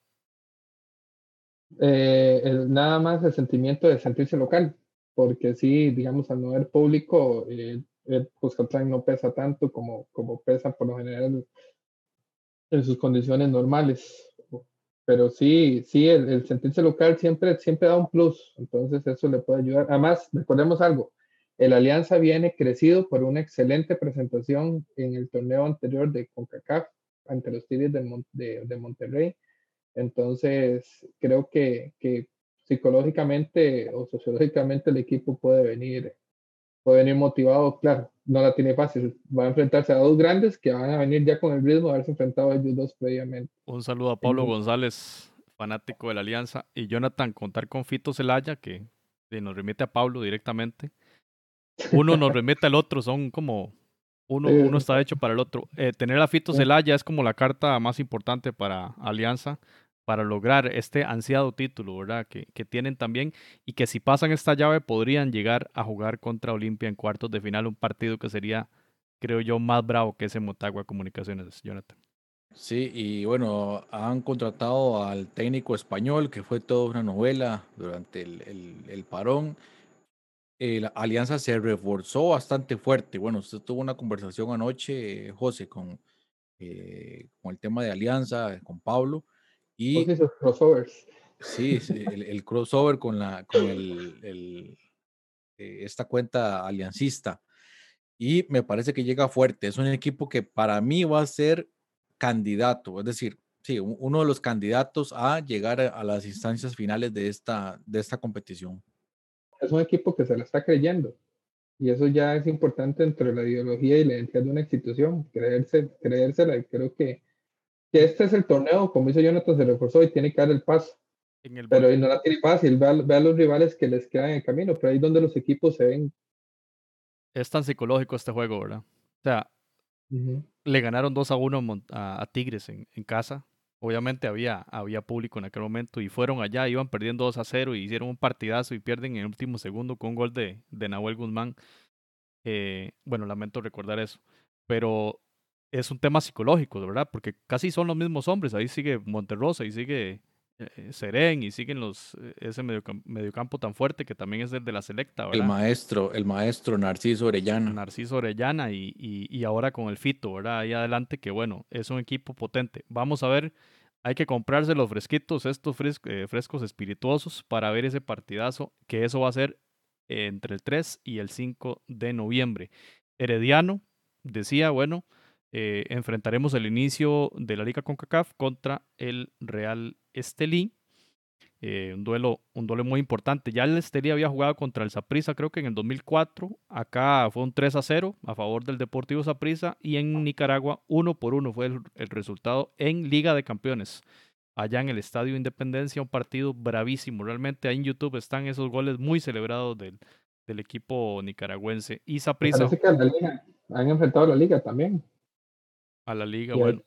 Eh, nada más el sentimiento de sentirse local, porque sí, digamos, al no haber público, eh, el Cuscatlán no pesa tanto como, como pesa por lo general en sus condiciones normales. Pero sí, sí, el, sentirse local siempre, siempre da un plus, entonces eso le puede ayudar. Además, recordemos algo, el Alianza viene crecido por una excelente presentación en el torneo anterior de CONCACAF ante los Tigres de, de, Monterrey. Entonces, creo que, que psicológicamente o sociológicamente el equipo puede venir puede venir motivado, claro, no la tiene fácil. Va a enfrentarse a dos grandes que van a venir ya con el ritmo de haberse enfrentado a ellos dos previamente. Un saludo a Pablo González, fanático de la Alianza, y Jonathan, contar con Fito Celaya, que nos remite a Pablo directamente. Uno nos remite al otro, son como uno, uno está hecho para el otro. Eh, tener a Fito Celaya es como la carta más importante para Alianza para lograr este ansiado título, ¿verdad? Que, que, tienen también y que si pasan esta llave podrían llegar a jugar contra Olimpia en cuartos de final, un partido que sería, creo yo, más bravo que ese Motagua Comunicaciones, Jonathan. Sí, y bueno, han contratado al técnico español, que fue toda una novela durante el, el, parón. la alianza se reforzó bastante fuerte. Bueno, usted tuvo una conversación anoche, José, con, eh, con el tema de alianza, con Pablo. Y, crossovers. Sí, el, crossover con, la, con el, eh, esta cuenta aliancista. Y me parece que llega fuerte. Es un equipo que para mí va a ser candidato, es decir, sí, uno de los candidatos a llegar a, las instancias finales de esta, de esta competición. Es un equipo que se la está creyendo. Y eso ya es importante entre la ideología y la identidad de una institución, creerse, creérsela. Y creo que que este es el torneo, como dice Jonathan, se reforzó y tiene que dar el paso. pero no la tiene fácil, ve a, los rivales que les quedan en el camino, pero ahí es donde los equipos se ven. Es tan psicológico este juego, ¿verdad? O sea, le ganaron 2 a 1 a, Tigres en, casa. Obviamente había, había público en aquel momento y fueron allá, iban perdiendo 2 a 0 y hicieron un partidazo y pierden en el último segundo con un gol de, de Nahuel Guzmán. Eh, bueno, lamento recordar eso. Pero es un tema psicológico, ¿verdad? Porque casi son los mismos hombres. Ahí sigue Monterrosa, ahí sigue eh, Serén y siguen los, eh, ese mediocampo, tan fuerte que también es el de la selecta, ¿verdad? El maestro, el maestro Narciso Orellana. Narciso Orellana y, y, ahora con el Fito, ¿verdad? Ahí adelante que bueno, es un equipo potente. Vamos a ver, hay que comprarse los fresquitos, estos eh, frescos espirituosos para ver ese partidazo, que eso va a ser entre el 3 y el 5 de noviembre. Herediano decía, bueno, eh, enfrentaremos el inicio de la Liga CONCACAF contra el Real Estelí. Eh, un, duelo, un duelo muy importante. Ya el Estelí había jugado contra el Saprissa, creo que en el 2004. Acá fue un 3 a 0 a favor del Deportivo Saprissa. Y en Nicaragua, 1 por 1 fue el, resultado en Liga de Campeones. Allá en el Estadio Independencia, un partido bravísimo. Realmente ahí en YouTube están esos goles muy celebrados del, del equipo nicaragüense. Y Saprissa. Parece que han enfrentado a la Liga también. A la liga, bueno.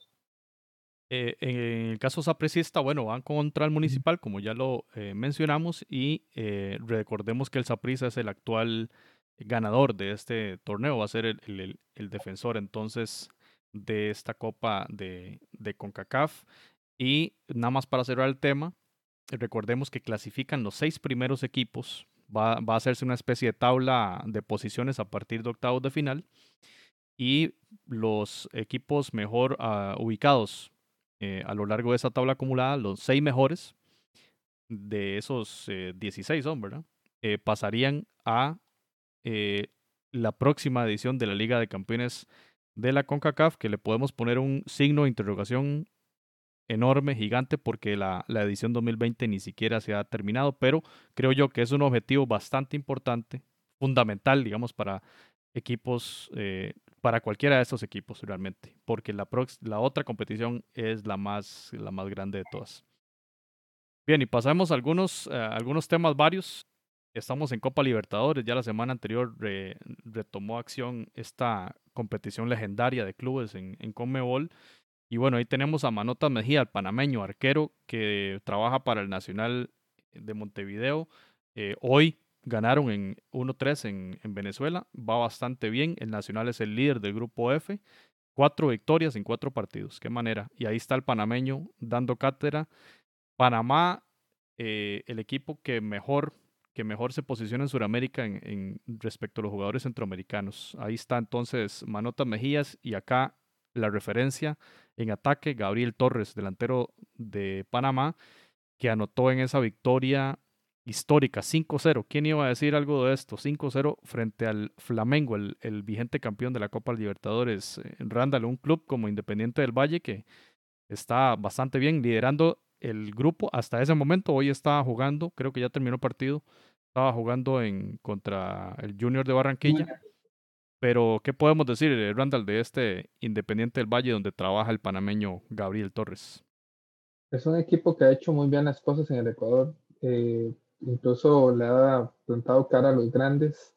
Eh, en el caso sapricista, bueno, van contra el municipal, como ya lo eh, mencionamos, y eh, recordemos que el Saprissa es el actual ganador de este torneo, va a ser el, el, defensor entonces de esta copa de, de, CONCACAF. Y nada más para cerrar el tema, recordemos que clasifican los seis primeros equipos, va, va a hacerse una especie de tabla de posiciones a partir de octavos de final, y los equipos mejor uh, ubicados eh, a lo largo de esa tabla acumulada, los seis mejores de esos 16 eh, son, ¿verdad? Eh, pasarían a la próxima edición de la Liga de Campeones de la CONCACAF, que le podemos poner un signo de interrogación enorme, gigante, porque la, la, edición 2020 ni siquiera se ha terminado, pero creo yo que es un objetivo bastante importante, fundamental, digamos, para equipos para cualquiera de estos equipos realmente, porque la, la otra competición es la más, la más grande de todas. Bien, y pasamos a algunos, eh, algunos temas varios. Estamos en Copa Libertadores, ya la semana anterior retomó acción esta competición legendaria de clubes en, en Conmebol. Y bueno, ahí tenemos a Manota Mejía, el panameño arquero que trabaja para el Nacional de Montevideo. Eh, hoy Ganaron en 1-3 en, en, Venezuela, va bastante bien. El Nacional es el líder del grupo F. Cuatro victorias en cuatro partidos, qué manera. Y ahí está el panameño dando cátedra. Panamá, eh, el equipo que mejor, que mejor se posiciona en Sudamérica en, en, respecto a los jugadores centroamericanos. Ahí está entonces Manota Mejías y acá la referencia en ataque, Gabriel Torres, delantero de Panamá, que anotó en esa victoria histórica, 5-0. ¿Quién iba a decir algo de esto? 5-0 frente al Flamengo, el, el, vigente campeón de la Copa Libertadores. En Randall, un club como Independiente del Valle que está bastante bien liderando el grupo hasta ese momento. Hoy estaba jugando, creo que ya terminó el partido. Estaba jugando en contra el Junior de Barranquilla. Pero, ¿qué podemos decir, eh, Randall, de este Independiente del Valle donde trabaja el panameño Gabriel Torres? Es un equipo que ha hecho muy bien las cosas en el Ecuador. Eh, incluso le ha plantado cara a los grandes.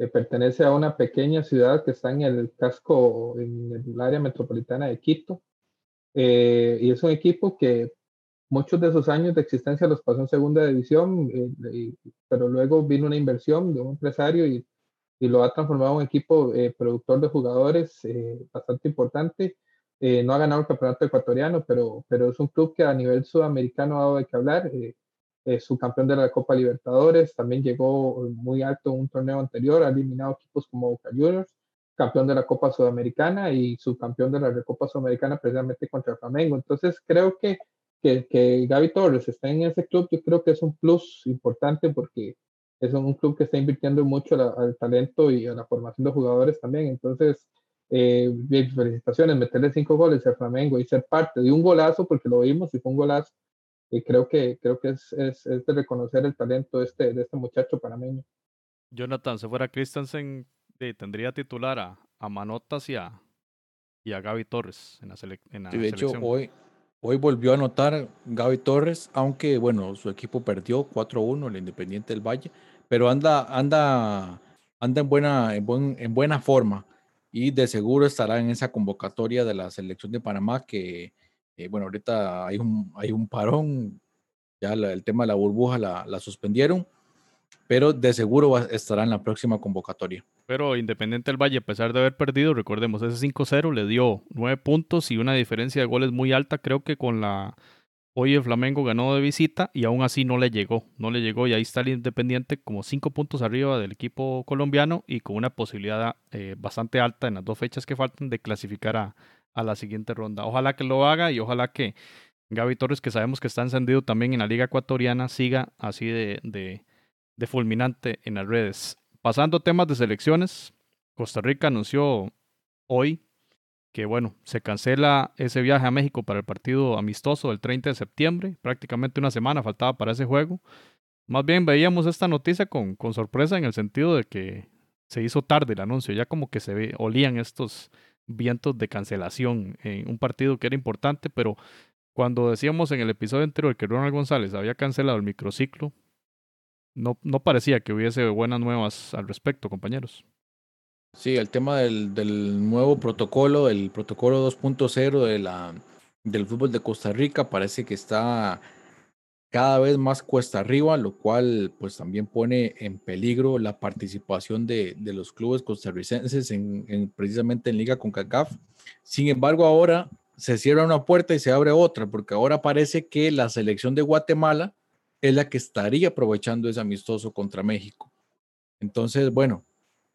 Eh, pertenece a una pequeña ciudad que está en el casco, en el área metropolitana de Quito. Eh, y es un equipo que muchos de sus años de existencia los pasó en segunda división, eh, pero luego vino una inversión de un empresario y, y lo ha transformado en un equipo productor de jugadores bastante importante. no ha ganado el campeonato ecuatoriano, pero, pero es un club que a nivel sudamericano ha dado de qué hablar eh, campeón de la Copa Libertadores, también llegó muy alto en un torneo anterior, ha eliminado equipos como Boca Juniors, campeón de la Copa Sudamericana y subcampeón de la Recopa Sudamericana precisamente contra Flamengo. Entonces creo que, que, que Gaby Torres está en ese club, yo creo que es un plus importante porque es un club que está invirtiendo mucho al talento y a la formación de jugadores también. Entonces, eh, felicitaciones, meterle cinco goles al Flamengo y ser parte de un golazo, porque lo vimos y fue un golazo y creo que, creo que es, es, es de reconocer el talento de este, de este muchacho panameño. Jonathan, si fuera Christensen, tendría titular a, a Manotas y a, y a Gaby Torres en la, en de hecho, hoy, hoy volvió a anotar Gaby Torres, aunque bueno, su equipo perdió 4-1, el Independiente del Valle, pero anda, anda, anda en, buena, en, buen, en buena forma y de seguro estará en esa convocatoria de la selección de Panamá que eh, bueno, ahorita hay un, hay un parón, ya el tema de la burbuja la, la suspendieron, pero de seguro estará en la próxima convocatoria. Pero Independiente del Valle, a pesar de haber perdido, recordemos, ese 5-0 le dio 9 puntos y una diferencia de goles muy alta. Creo que con la. Hoy el Flamengo ganó de visita y aún así no le llegó. No le llegó y ahí está el Independiente como 5 puntos arriba del equipo colombiano y con una posibilidad eh, bastante alta en las dos fechas que faltan de clasificar a, a la siguiente ronda. Ojalá que lo haga y ojalá que Gaby Torres, que sabemos que está encendido también en la liga ecuatoriana, siga así de, de, fulminante en las redes. Pasando a temas de selecciones, Costa Rica anunció hoy que bueno, se cancela ese viaje a México para el partido amistoso del 30 de septiembre, prácticamente una semana faltaba para ese juego. Más bien veíamos esta noticia con, con sorpresa en el sentido de que se hizo tarde el anuncio, ya como que se ve, olían estos, vientos de cancelación en un partido que era importante, pero cuando decíamos en el episodio anterior que Ronald González había cancelado el microciclo, no, no parecía que hubiese buenas nuevas al respecto, compañeros. Sí, el tema del, del nuevo protocolo, el protocolo 2.0 de del fútbol de Costa Rica, parece que está cada vez más cuesta arriba, lo cual pues también pone en peligro la participación de, de los clubes costarricenses en, en, precisamente en Liga con CACAF. Sin embargo, ahora se cierra una puerta y se abre otra, porque ahora parece que la selección de Guatemala es la que estaría aprovechando ese amistoso contra México. Entonces, bueno,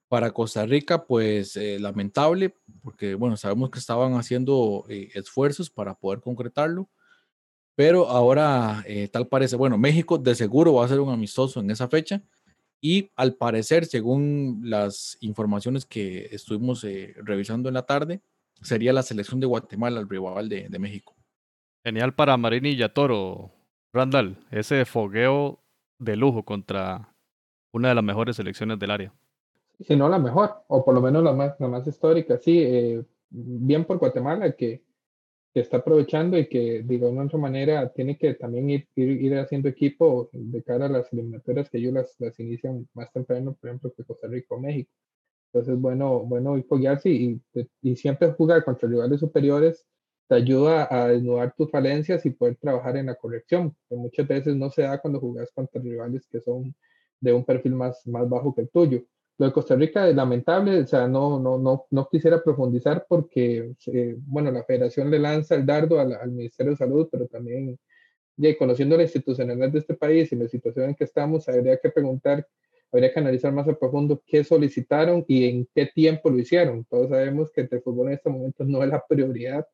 para Costa Rica, pues eh, lamentable, porque bueno, sabemos que estaban haciendo eh, esfuerzos para poder concretarlo, pero ahora eh, tal parece, bueno, México de seguro va a ser un amistoso en esa fecha y al parecer, según las informaciones que estuvimos revisando en la tarde, sería la selección de Guatemala el rival de, de México. Genial para Marini y Yatoro, Randall, ese fogueo de lujo contra una de las mejores selecciones del área. Si no la mejor, o por lo menos la más, la más histórica, sí, eh, bien por Guatemala que, que, está aprovechando y que de alguna otra manera tiene que también ir, ir, haciendo equipo de cara a las eliminatorias que ellos las, las inician más temprano, por ejemplo, que Costa Rica o México. Entonces, bueno, bueno, ir foguearse y, y siempre jugar contra rivales superiores te ayuda a desnudar tus falencias y poder trabajar en la corrección, que muchas veces no se da cuando jugas contra rivales que son de un perfil más, más bajo que el tuyo. Lo de Costa Rica es lamentable, o sea, no, no, no, no quisiera profundizar porque, eh, bueno, la federación le lanza el dardo al, Ministerio de Salud, pero también, ya, conociendo la institucionalidad de este país y la situación en que estamos, habría que preguntar, habría que analizar más a profundo qué solicitaron y en qué tiempo lo hicieron. Todos sabemos que el fútbol en este momento no es la prioridad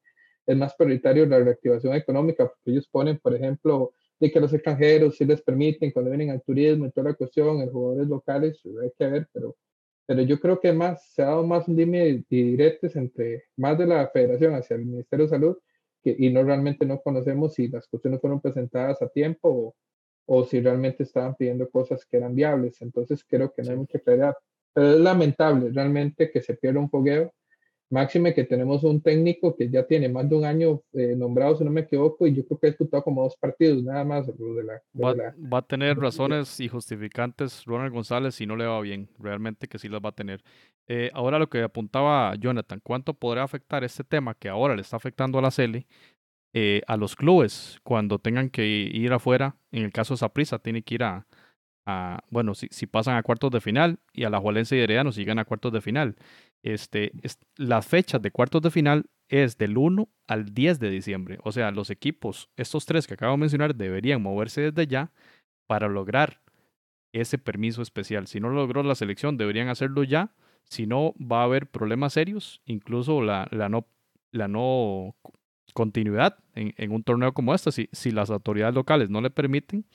es más prioritario la reactivación económica, porque ellos ponen, por ejemplo, de que los extranjeros sí les permiten cuando vienen al turismo y toda la cuestión, los jugadores locales, hay que ver, pero, pero yo creo que más, se ha dado más un dime directos entre más de la federación hacia el Ministerio de Salud, que, y no realmente no conocemos si las cuestiones fueron presentadas a tiempo o, o si realmente estaban pidiendo cosas que eran viables. Entonces creo que no hay mucha claridad. Pero es lamentable realmente que se pierda un fogueo Máxime que tenemos un técnico que ya tiene más de un año eh, nombrado, si no me equivoco, y yo creo que ha disputado como dos partidos, nada más. De la, va, a tener razones y justificantes Ronald González si no le va bien, realmente que sí las va a tener. Eh, ahora lo que apuntaba Jonathan, ¿cuánto podrá afectar este tema que ahora le está afectando a la CELE eh, a los clubes cuando tengan que ir afuera? En el caso de Saprissa, tiene que ir a, bueno, si, si, pasan a cuartos de final y a la Jualense y Herediano si llegan a cuartos de final. Este, es, las fechas de cuartos de final es del 1 al 10 de diciembre. O sea, los equipos, estos tres que acabo de mencionar, deberían moverse desde ya para lograr ese permiso especial. Si no lo logró la selección, deberían hacerlo ya. Si no, va a haber problemas serios, incluso la, la, no, la no continuidad en, en un torneo como este, si, si las autoridades locales no le permiten,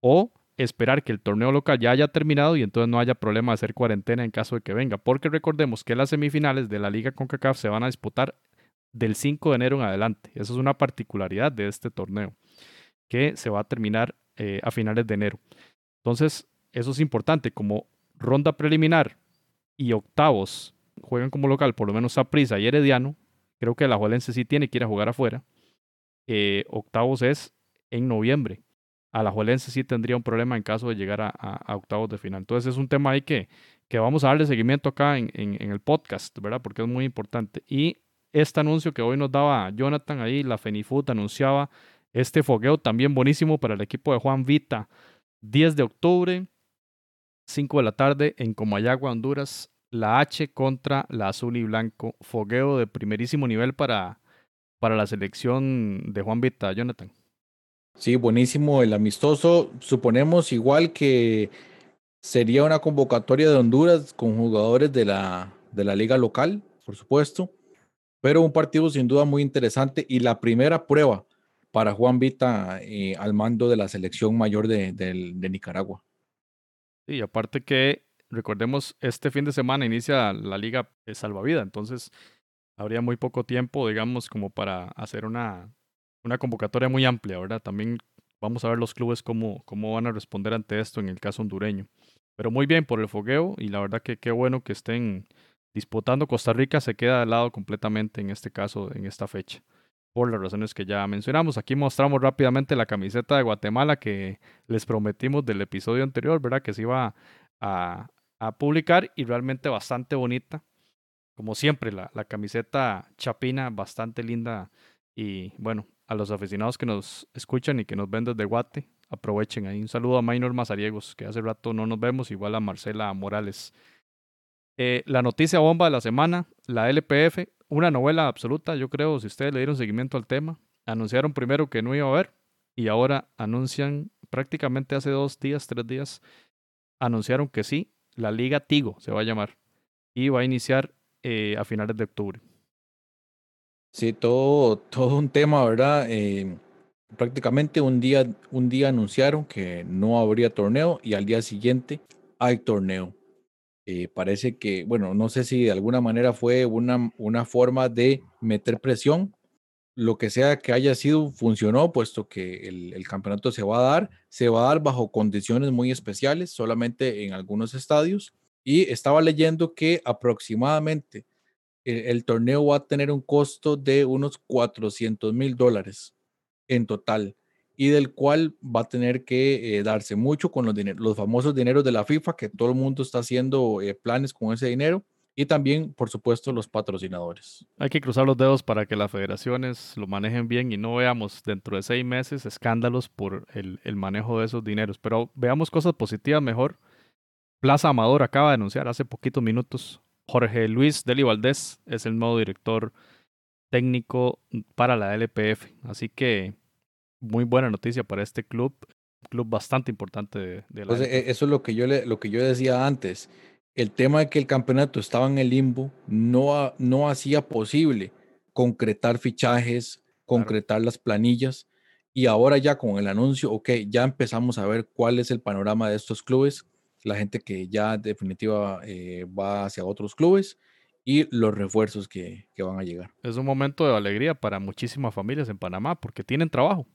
o esperar que el torneo local ya haya terminado y entonces no haya problema de hacer cuarentena en caso de que venga. Porque recordemos que las semifinales de la Liga CONCACAF se van a disputar del 5 de enero en adelante. Esa es una particularidad de este torneo, que se va a terminar eh, a finales de enero. Entonces, eso es importante. Como ronda preliminar y octavos juegan como local, por lo menos a Prisa y Herediano, creo que la Juelense sí tiene que ir a jugar afuera. Eh, octavos es en noviembre Alajuelense sí tendría un problema en caso de llegar a, octavos de final. Entonces es un tema ahí que, que vamos a darle seguimiento acá en, en, el podcast, ¿verdad? Porque es muy importante. Y este anuncio que hoy nos daba Jonathan ahí, la Fenifood anunciaba este fogueo también buenísimo para el equipo de Juan Vita. 10 de octubre, 5 de la tarde en Comayagua, Honduras. La H contra la azul y blanco. Fogueo de primerísimo nivel para, para la selección de Juan Vita, Jonathan. Sí, buenísimo el amistoso. Suponemos igual que sería una convocatoria de Honduras con jugadores de la, de la liga local, por supuesto, pero un partido sin duda muy interesante y la primera prueba para Juan Vita eh, al mando de la selección mayor de, de, Nicaragua. Sí, aparte que recordemos, este fin de semana inicia la liga salvavida, entonces habría muy poco tiempo, digamos, como para hacer una una convocatoria muy amplia, ¿verdad? También vamos a ver los clubes cómo, cómo van a responder ante esto en el caso hondureño. Pero muy bien por el fogueo y la verdad que qué bueno que estén disputando. Costa Rica se queda de lado completamente en este caso, en esta fecha, por las razones que ya mencionamos. Aquí mostramos rápidamente la camiseta de Guatemala que les prometimos del episodio anterior, ¿verdad? Que se iba a, publicar y realmente bastante bonita. Como siempre, la camiseta chapina, bastante linda. Y bueno, a los aficionados que nos escuchan y que nos ven desde Guate, aprovechen ahí. Un saludo a Maynor Mazariegos, que hace rato no nos vemos, igual a Marcela Morales. Eh, la noticia bomba de la semana, la LPF, una novela absoluta, yo creo, si ustedes le dieron seguimiento al tema. Anunciaron primero que no iba a haber y ahora anuncian prácticamente hace dos días, tres días, anunciaron que sí, la Liga Tigo se va a llamar y va a iniciar eh, a finales de octubre. Sí, todo, todo un tema, ¿verdad? Eh, prácticamente un día, un día anunciaron que no habría torneo y al día siguiente hay torneo. Eh, parece que, bueno, no sé si de alguna manera fue una, una forma de meter presión. Lo que sea que haya sido, funcionó, puesto que el, el campeonato se va a dar, se va a dar bajo condiciones muy especiales, solamente en algunos estadios. Y estaba leyendo que aproximadamente el, el torneo va a tener un costo de unos 400 mil dólares en total y del cual va a tener que eh, darse mucho con los, los famosos dineros de la FIFA, que todo el mundo está haciendo eh, planes con ese dinero, y también, por supuesto, los patrocinadores. Hay que cruzar los dedos para que las federaciones lo manejen bien y no veamos dentro de seis meses escándalos por el, el manejo de esos dineros, pero veamos cosas positivas mejor. Plaza Amador acaba de anunciar hace poquitos minutos, Jorge Luis Deli Valdés es el nuevo director técnico para la LPF, así que muy buena noticia para este club, club bastante importante de, de la Entonces, e, eso es lo que yo le, lo que yo decía antes. El tema de que el campeonato estaba en el limbo no, no hacía posible concretar fichajes, concretar claro. las planillas. Y ahora ya con el anuncio, ok, ya empezamos a ver cuál es el panorama de estos clubes, la gente que ya definitiva eh, va hacia otros clubes y los refuerzos que, que van a llegar. Es un momento de alegría para muchísimas familias en Panamá porque tienen trabajo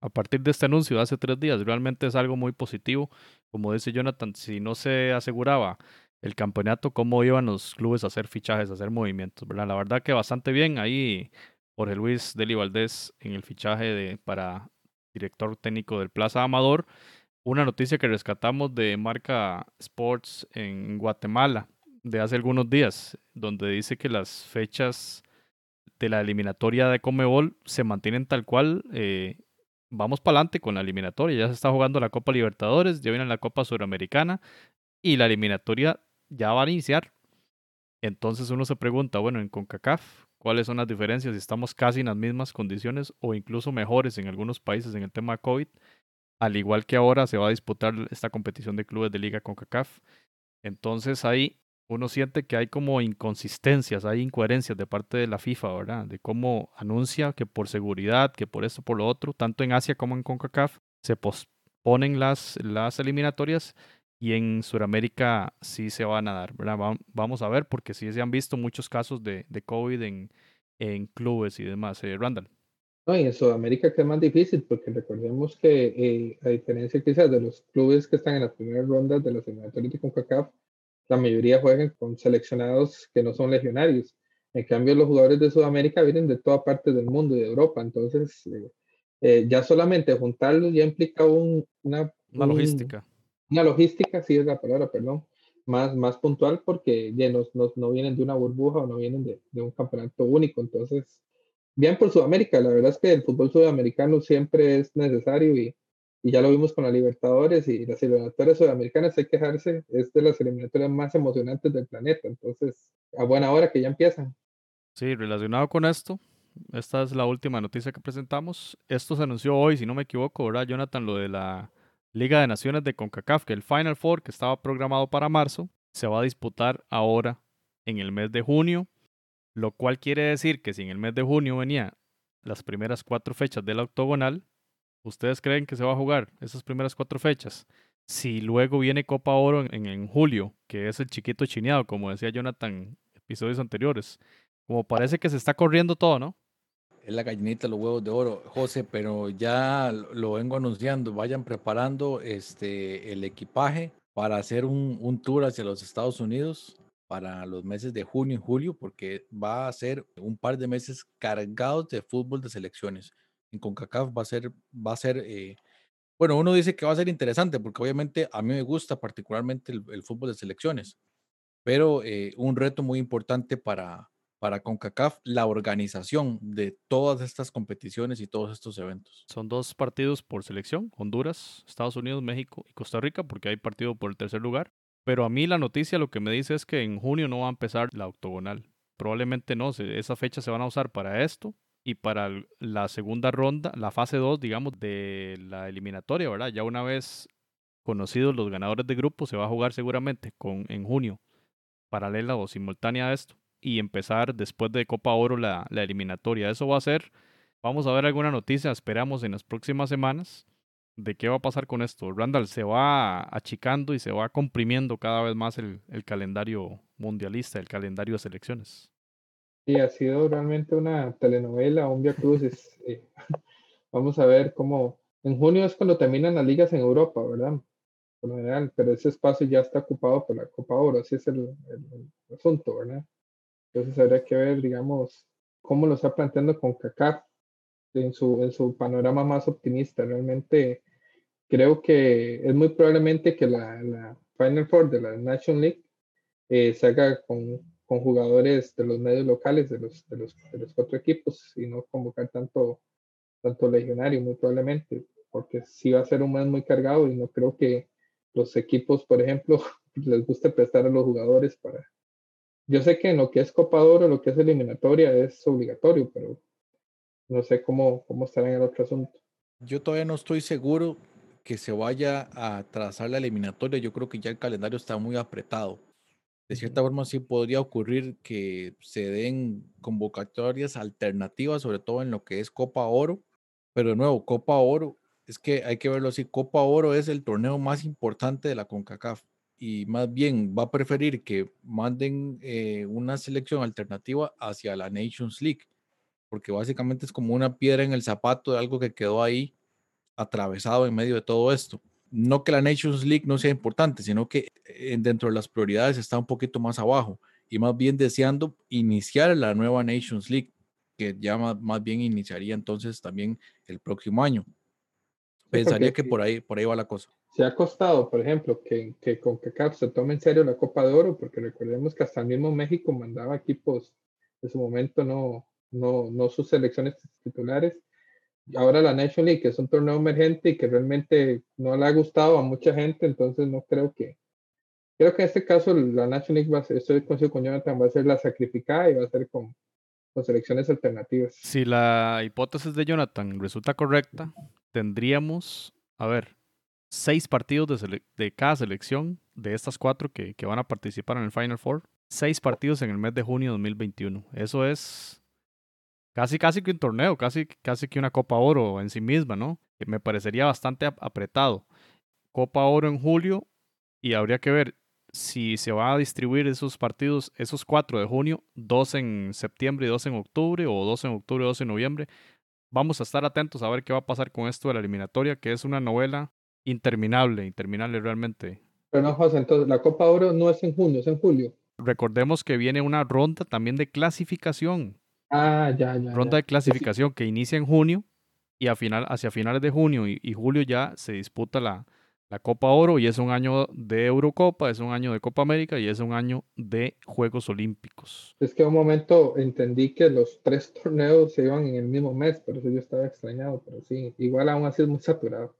a partir de este anuncio de hace tres días, realmente es algo muy positivo. Como dice Jonathan, si no se aseguraba el campeonato, cómo iban los clubes a hacer fichajes, a hacer movimientos, ¿verdad? La verdad que bastante bien ahí Jorge Luis Deli Valdés en el fichaje de, para director técnico del Plaza Amador. Una noticia que rescatamos de Marca Sports en Guatemala de hace algunos días, donde dice que las fechas de la eliminatoria de Comebol se mantienen tal cual. Eh, vamos para adelante con la eliminatoria. Ya se está jugando la Copa Libertadores, ya viene la Copa Suramericana y la eliminatoria ya va a iniciar. Entonces uno se pregunta, bueno, en CONCACAF, ¿cuáles son las diferencias? Si estamos casi en las mismas condiciones o incluso mejores en algunos países en el tema COVID, al igual que ahora se va a disputar esta competición de clubes de liga CONCACAF. Entonces ahí uno siente que hay como inconsistencias, hay incoherencias de parte de la FIFA, ¿verdad? De cómo anuncia que por seguridad, que por esto, por lo otro, tanto en Asia como en CONCACAF, se posponen las, las eliminatorias y en Sudamérica sí se van a dar, ¿verdad? Vamos a ver, porque sí se han visto muchos casos de, de COVID en, en clubes y demás. Eh, Randall. No, y en Sudamérica que es más difícil, porque recordemos que eh, a diferencia quizás de los clubes que están en las primeras rondas de las eliminatorias de CONCACAF, la mayoría juegan con seleccionados que no son legionarios. En cambio, los jugadores de Sudamérica vienen de toda parte del mundo y de Europa. Entonces, eh, eh, ya solamente juntarlos ya implica un, una, una un, logística. Una logística, sí es la palabra, perdón, más, más puntual porque ya no, no, no vienen de una burbuja o no vienen de, de, un campeonato único. Entonces, bien por Sudamérica. La verdad es que el fútbol sudamericano siempre es necesario y, ya lo vimos con la Libertadores y las eliminatorias sudamericanas, hay que dejarse, es de las eliminatorias más emocionantes del planeta, entonces a buena hora que ya empiezan. Sí, relacionado con esto, esta es la última noticia que presentamos. Esto se anunció hoy, si no me equivoco, ¿verdad, Jonathan? Lo de la Liga de Naciones de CONCACAF, que el Final Four, que estaba programado para marzo, se va a disputar ahora en el mes de junio, lo cual quiere decir que si en el mes de junio venía las primeras cuatro fechas del octogonal, ¿Ustedes creen que se va a jugar esas primeras cuatro fechas? Si luego viene Copa Oro en, en, julio, que es el chiquito chineado, como decía Jonathan episodios anteriores, como parece que se está corriendo todo, ¿no? Es la gallinita, los huevos de oro, José, pero ya lo vengo anunciando. Vayan preparando este, el equipaje para hacer un, un tour hacia los Estados Unidos para los meses de junio y julio, porque va a ser un par de meses cargados de fútbol de selecciones en CONCACAF va a ser, va a ser eh, Bueno, uno dice que va a ser interesante porque obviamente a mí me gusta particularmente el, fútbol de selecciones, pero eh, un reto muy importante para, para CONCACAF, la organización de todas estas competiciones y todos estos eventos. Son dos partidos por selección, Honduras, Estados Unidos, México y Costa Rica, porque hay partido por el tercer lugar. Pero a mí la noticia lo que me dice es que en junio no va a empezar la octogonal. Probablemente no, esas fechas se van a usar para esto y para la segunda ronda, la fase 2, digamos, de la eliminatoria, ¿verdad? Ya una vez conocidos los ganadores de grupo, se va a jugar seguramente con, en junio, paralela o simultánea a esto, y empezar después de Copa Oro la eliminatoria. Eso va a ser, vamos a ver alguna noticia, esperamos en las próximas semanas de qué va a pasar con esto. Randall se va achicando y se va comprimiendo cada vez más el, calendario mundialista, el calendario de selecciones. Sí, ha sido realmente una telenovela, un Via Crucis. Eh, <laughs> vamos a ver cómo. En junio es cuando terminan las ligas en Europa, ¿verdad? Por lo general, pero ese espacio ya está ocupado por la Copa Oro, así es el, asunto, ¿verdad? Entonces habría que ver, digamos, cómo lo está planteando con CACAF en su, en su panorama más optimista. Realmente creo que es muy probablemente que la, la Final Four de la National League eh, se haga con con jugadores de los medios locales de los, de los, de los cuatro equipos y no convocar tanto, tanto legionario, muy probablemente, porque sí va a ser un mes muy cargado y no creo que los equipos, por ejemplo, <laughs> les guste prestar a los jugadores para... Yo sé que en lo que es Copa Oro, lo que es eliminatoria es obligatorio, pero no sé cómo, cómo estará en el otro asunto. Yo todavía no estoy seguro que se vaya a trazar la eliminatoria. Yo creo que ya el calendario está muy apretado. De cierta forma sí podría ocurrir que se den convocatorias alternativas, sobre todo en lo que es Copa Oro, pero de nuevo, Copa Oro, es que hay que verlo así, Copa Oro es el torneo más importante de la CONCACAF. Y más bien va a preferir que manden eh, una selección alternativa hacia la Nations League, porque básicamente es como una piedra en el zapato de algo que quedó ahí atravesado en medio de todo esto no que la Nations League no sea importante, sino que eh, dentro de las prioridades está un poquito más abajo y más bien deseando iniciar la nueva Nations League, que ya más, bien iniciaría entonces también el próximo año. Pensaría que por ahí, por ahí va la cosa. Se ha costado, por ejemplo, que, que con CACAF se tome en serio la Copa de Oro, porque recordemos que hasta el mismo México mandaba equipos en su momento, no, no, no sus selecciones titulares, ahora la National League, es un torneo emergente y que realmente no le ha gustado a mucha gente, entonces no creo que, creo que en este caso la National League va a ser, estoy con Jonathan, va a ser la sacrificada y va a ser con, con selecciones alternativas. Si la hipótesis de Jonathan resulta correcta, tendríamos, a ver, seis partidos de, de cada selección de estas cuatro que, que van a participar en el Final Four, seis partidos en el mes de junio de 2021. Eso es Casi, casi que un torneo, casi, casi que una Copa Oro en sí misma, ¿no? Que me parecería bastante apretado. Copa Oro en julio y habría que ver si se va a distribuir esos partidos, esos cuatro de junio, dos en septiembre y dos en octubre, o dos en octubre y dos en noviembre. Vamos a estar atentos a ver qué va a pasar con esto de la eliminatoria, que es una novela interminable, interminable realmente. Pero no, José, entonces la Copa Oro no es en junio, es en julio. Recordemos que viene una ronda también de clasificación. Ah, ya, ya. Ronda de clasificación que inicia en junio y a final, hacia finales de junio y, julio ya se disputa la, la, Copa Oro y es un año de Eurocopa, es un año de Copa América y es un año de Juegos Olímpicos. Es que un momento entendí que los tres torneos se iban en el mismo mes, por eso yo estaba extrañado, pero sí, igual aún así es muy saturado.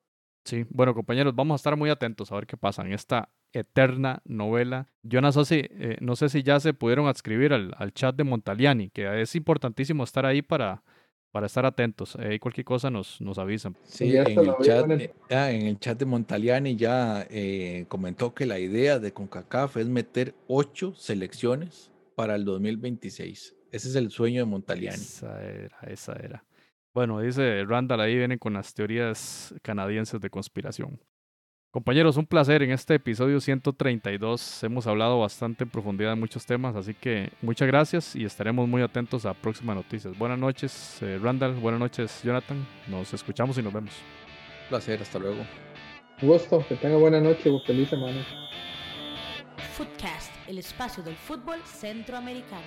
Sí, bueno compañeros, vamos a estar muy atentos a ver qué pasa en esta eterna novela. Yo no sé si, eh, no sé si ya se pudieron adscribir al, al, chat de Montaliani, que es importantísimo estar ahí para, para estar atentos. Ahí cualquier cosa nos, nos avisan. Sí, en el, chat, eh, en el chat de Montaliani ya eh, comentó que la idea de CONCACAF es meter ocho selecciones para el 2026. Ese es el sueño de Montaliani. Esa era, esa era. Bueno, dice Randall, ahí vienen con las teorías canadienses de conspiración. Compañeros, un placer en este episodio 132. Hemos hablado bastante en profundidad de muchos temas, así que muchas gracias y estaremos muy atentos a próximas noticias. Buenas noches, eh, Randall. Buenas noches, Jonathan. Nos escuchamos y nos vemos. Un placer, hasta luego. Un gusto, que tenga buena noche y feliz semana. Footcast, el espacio del fútbol centroamericano.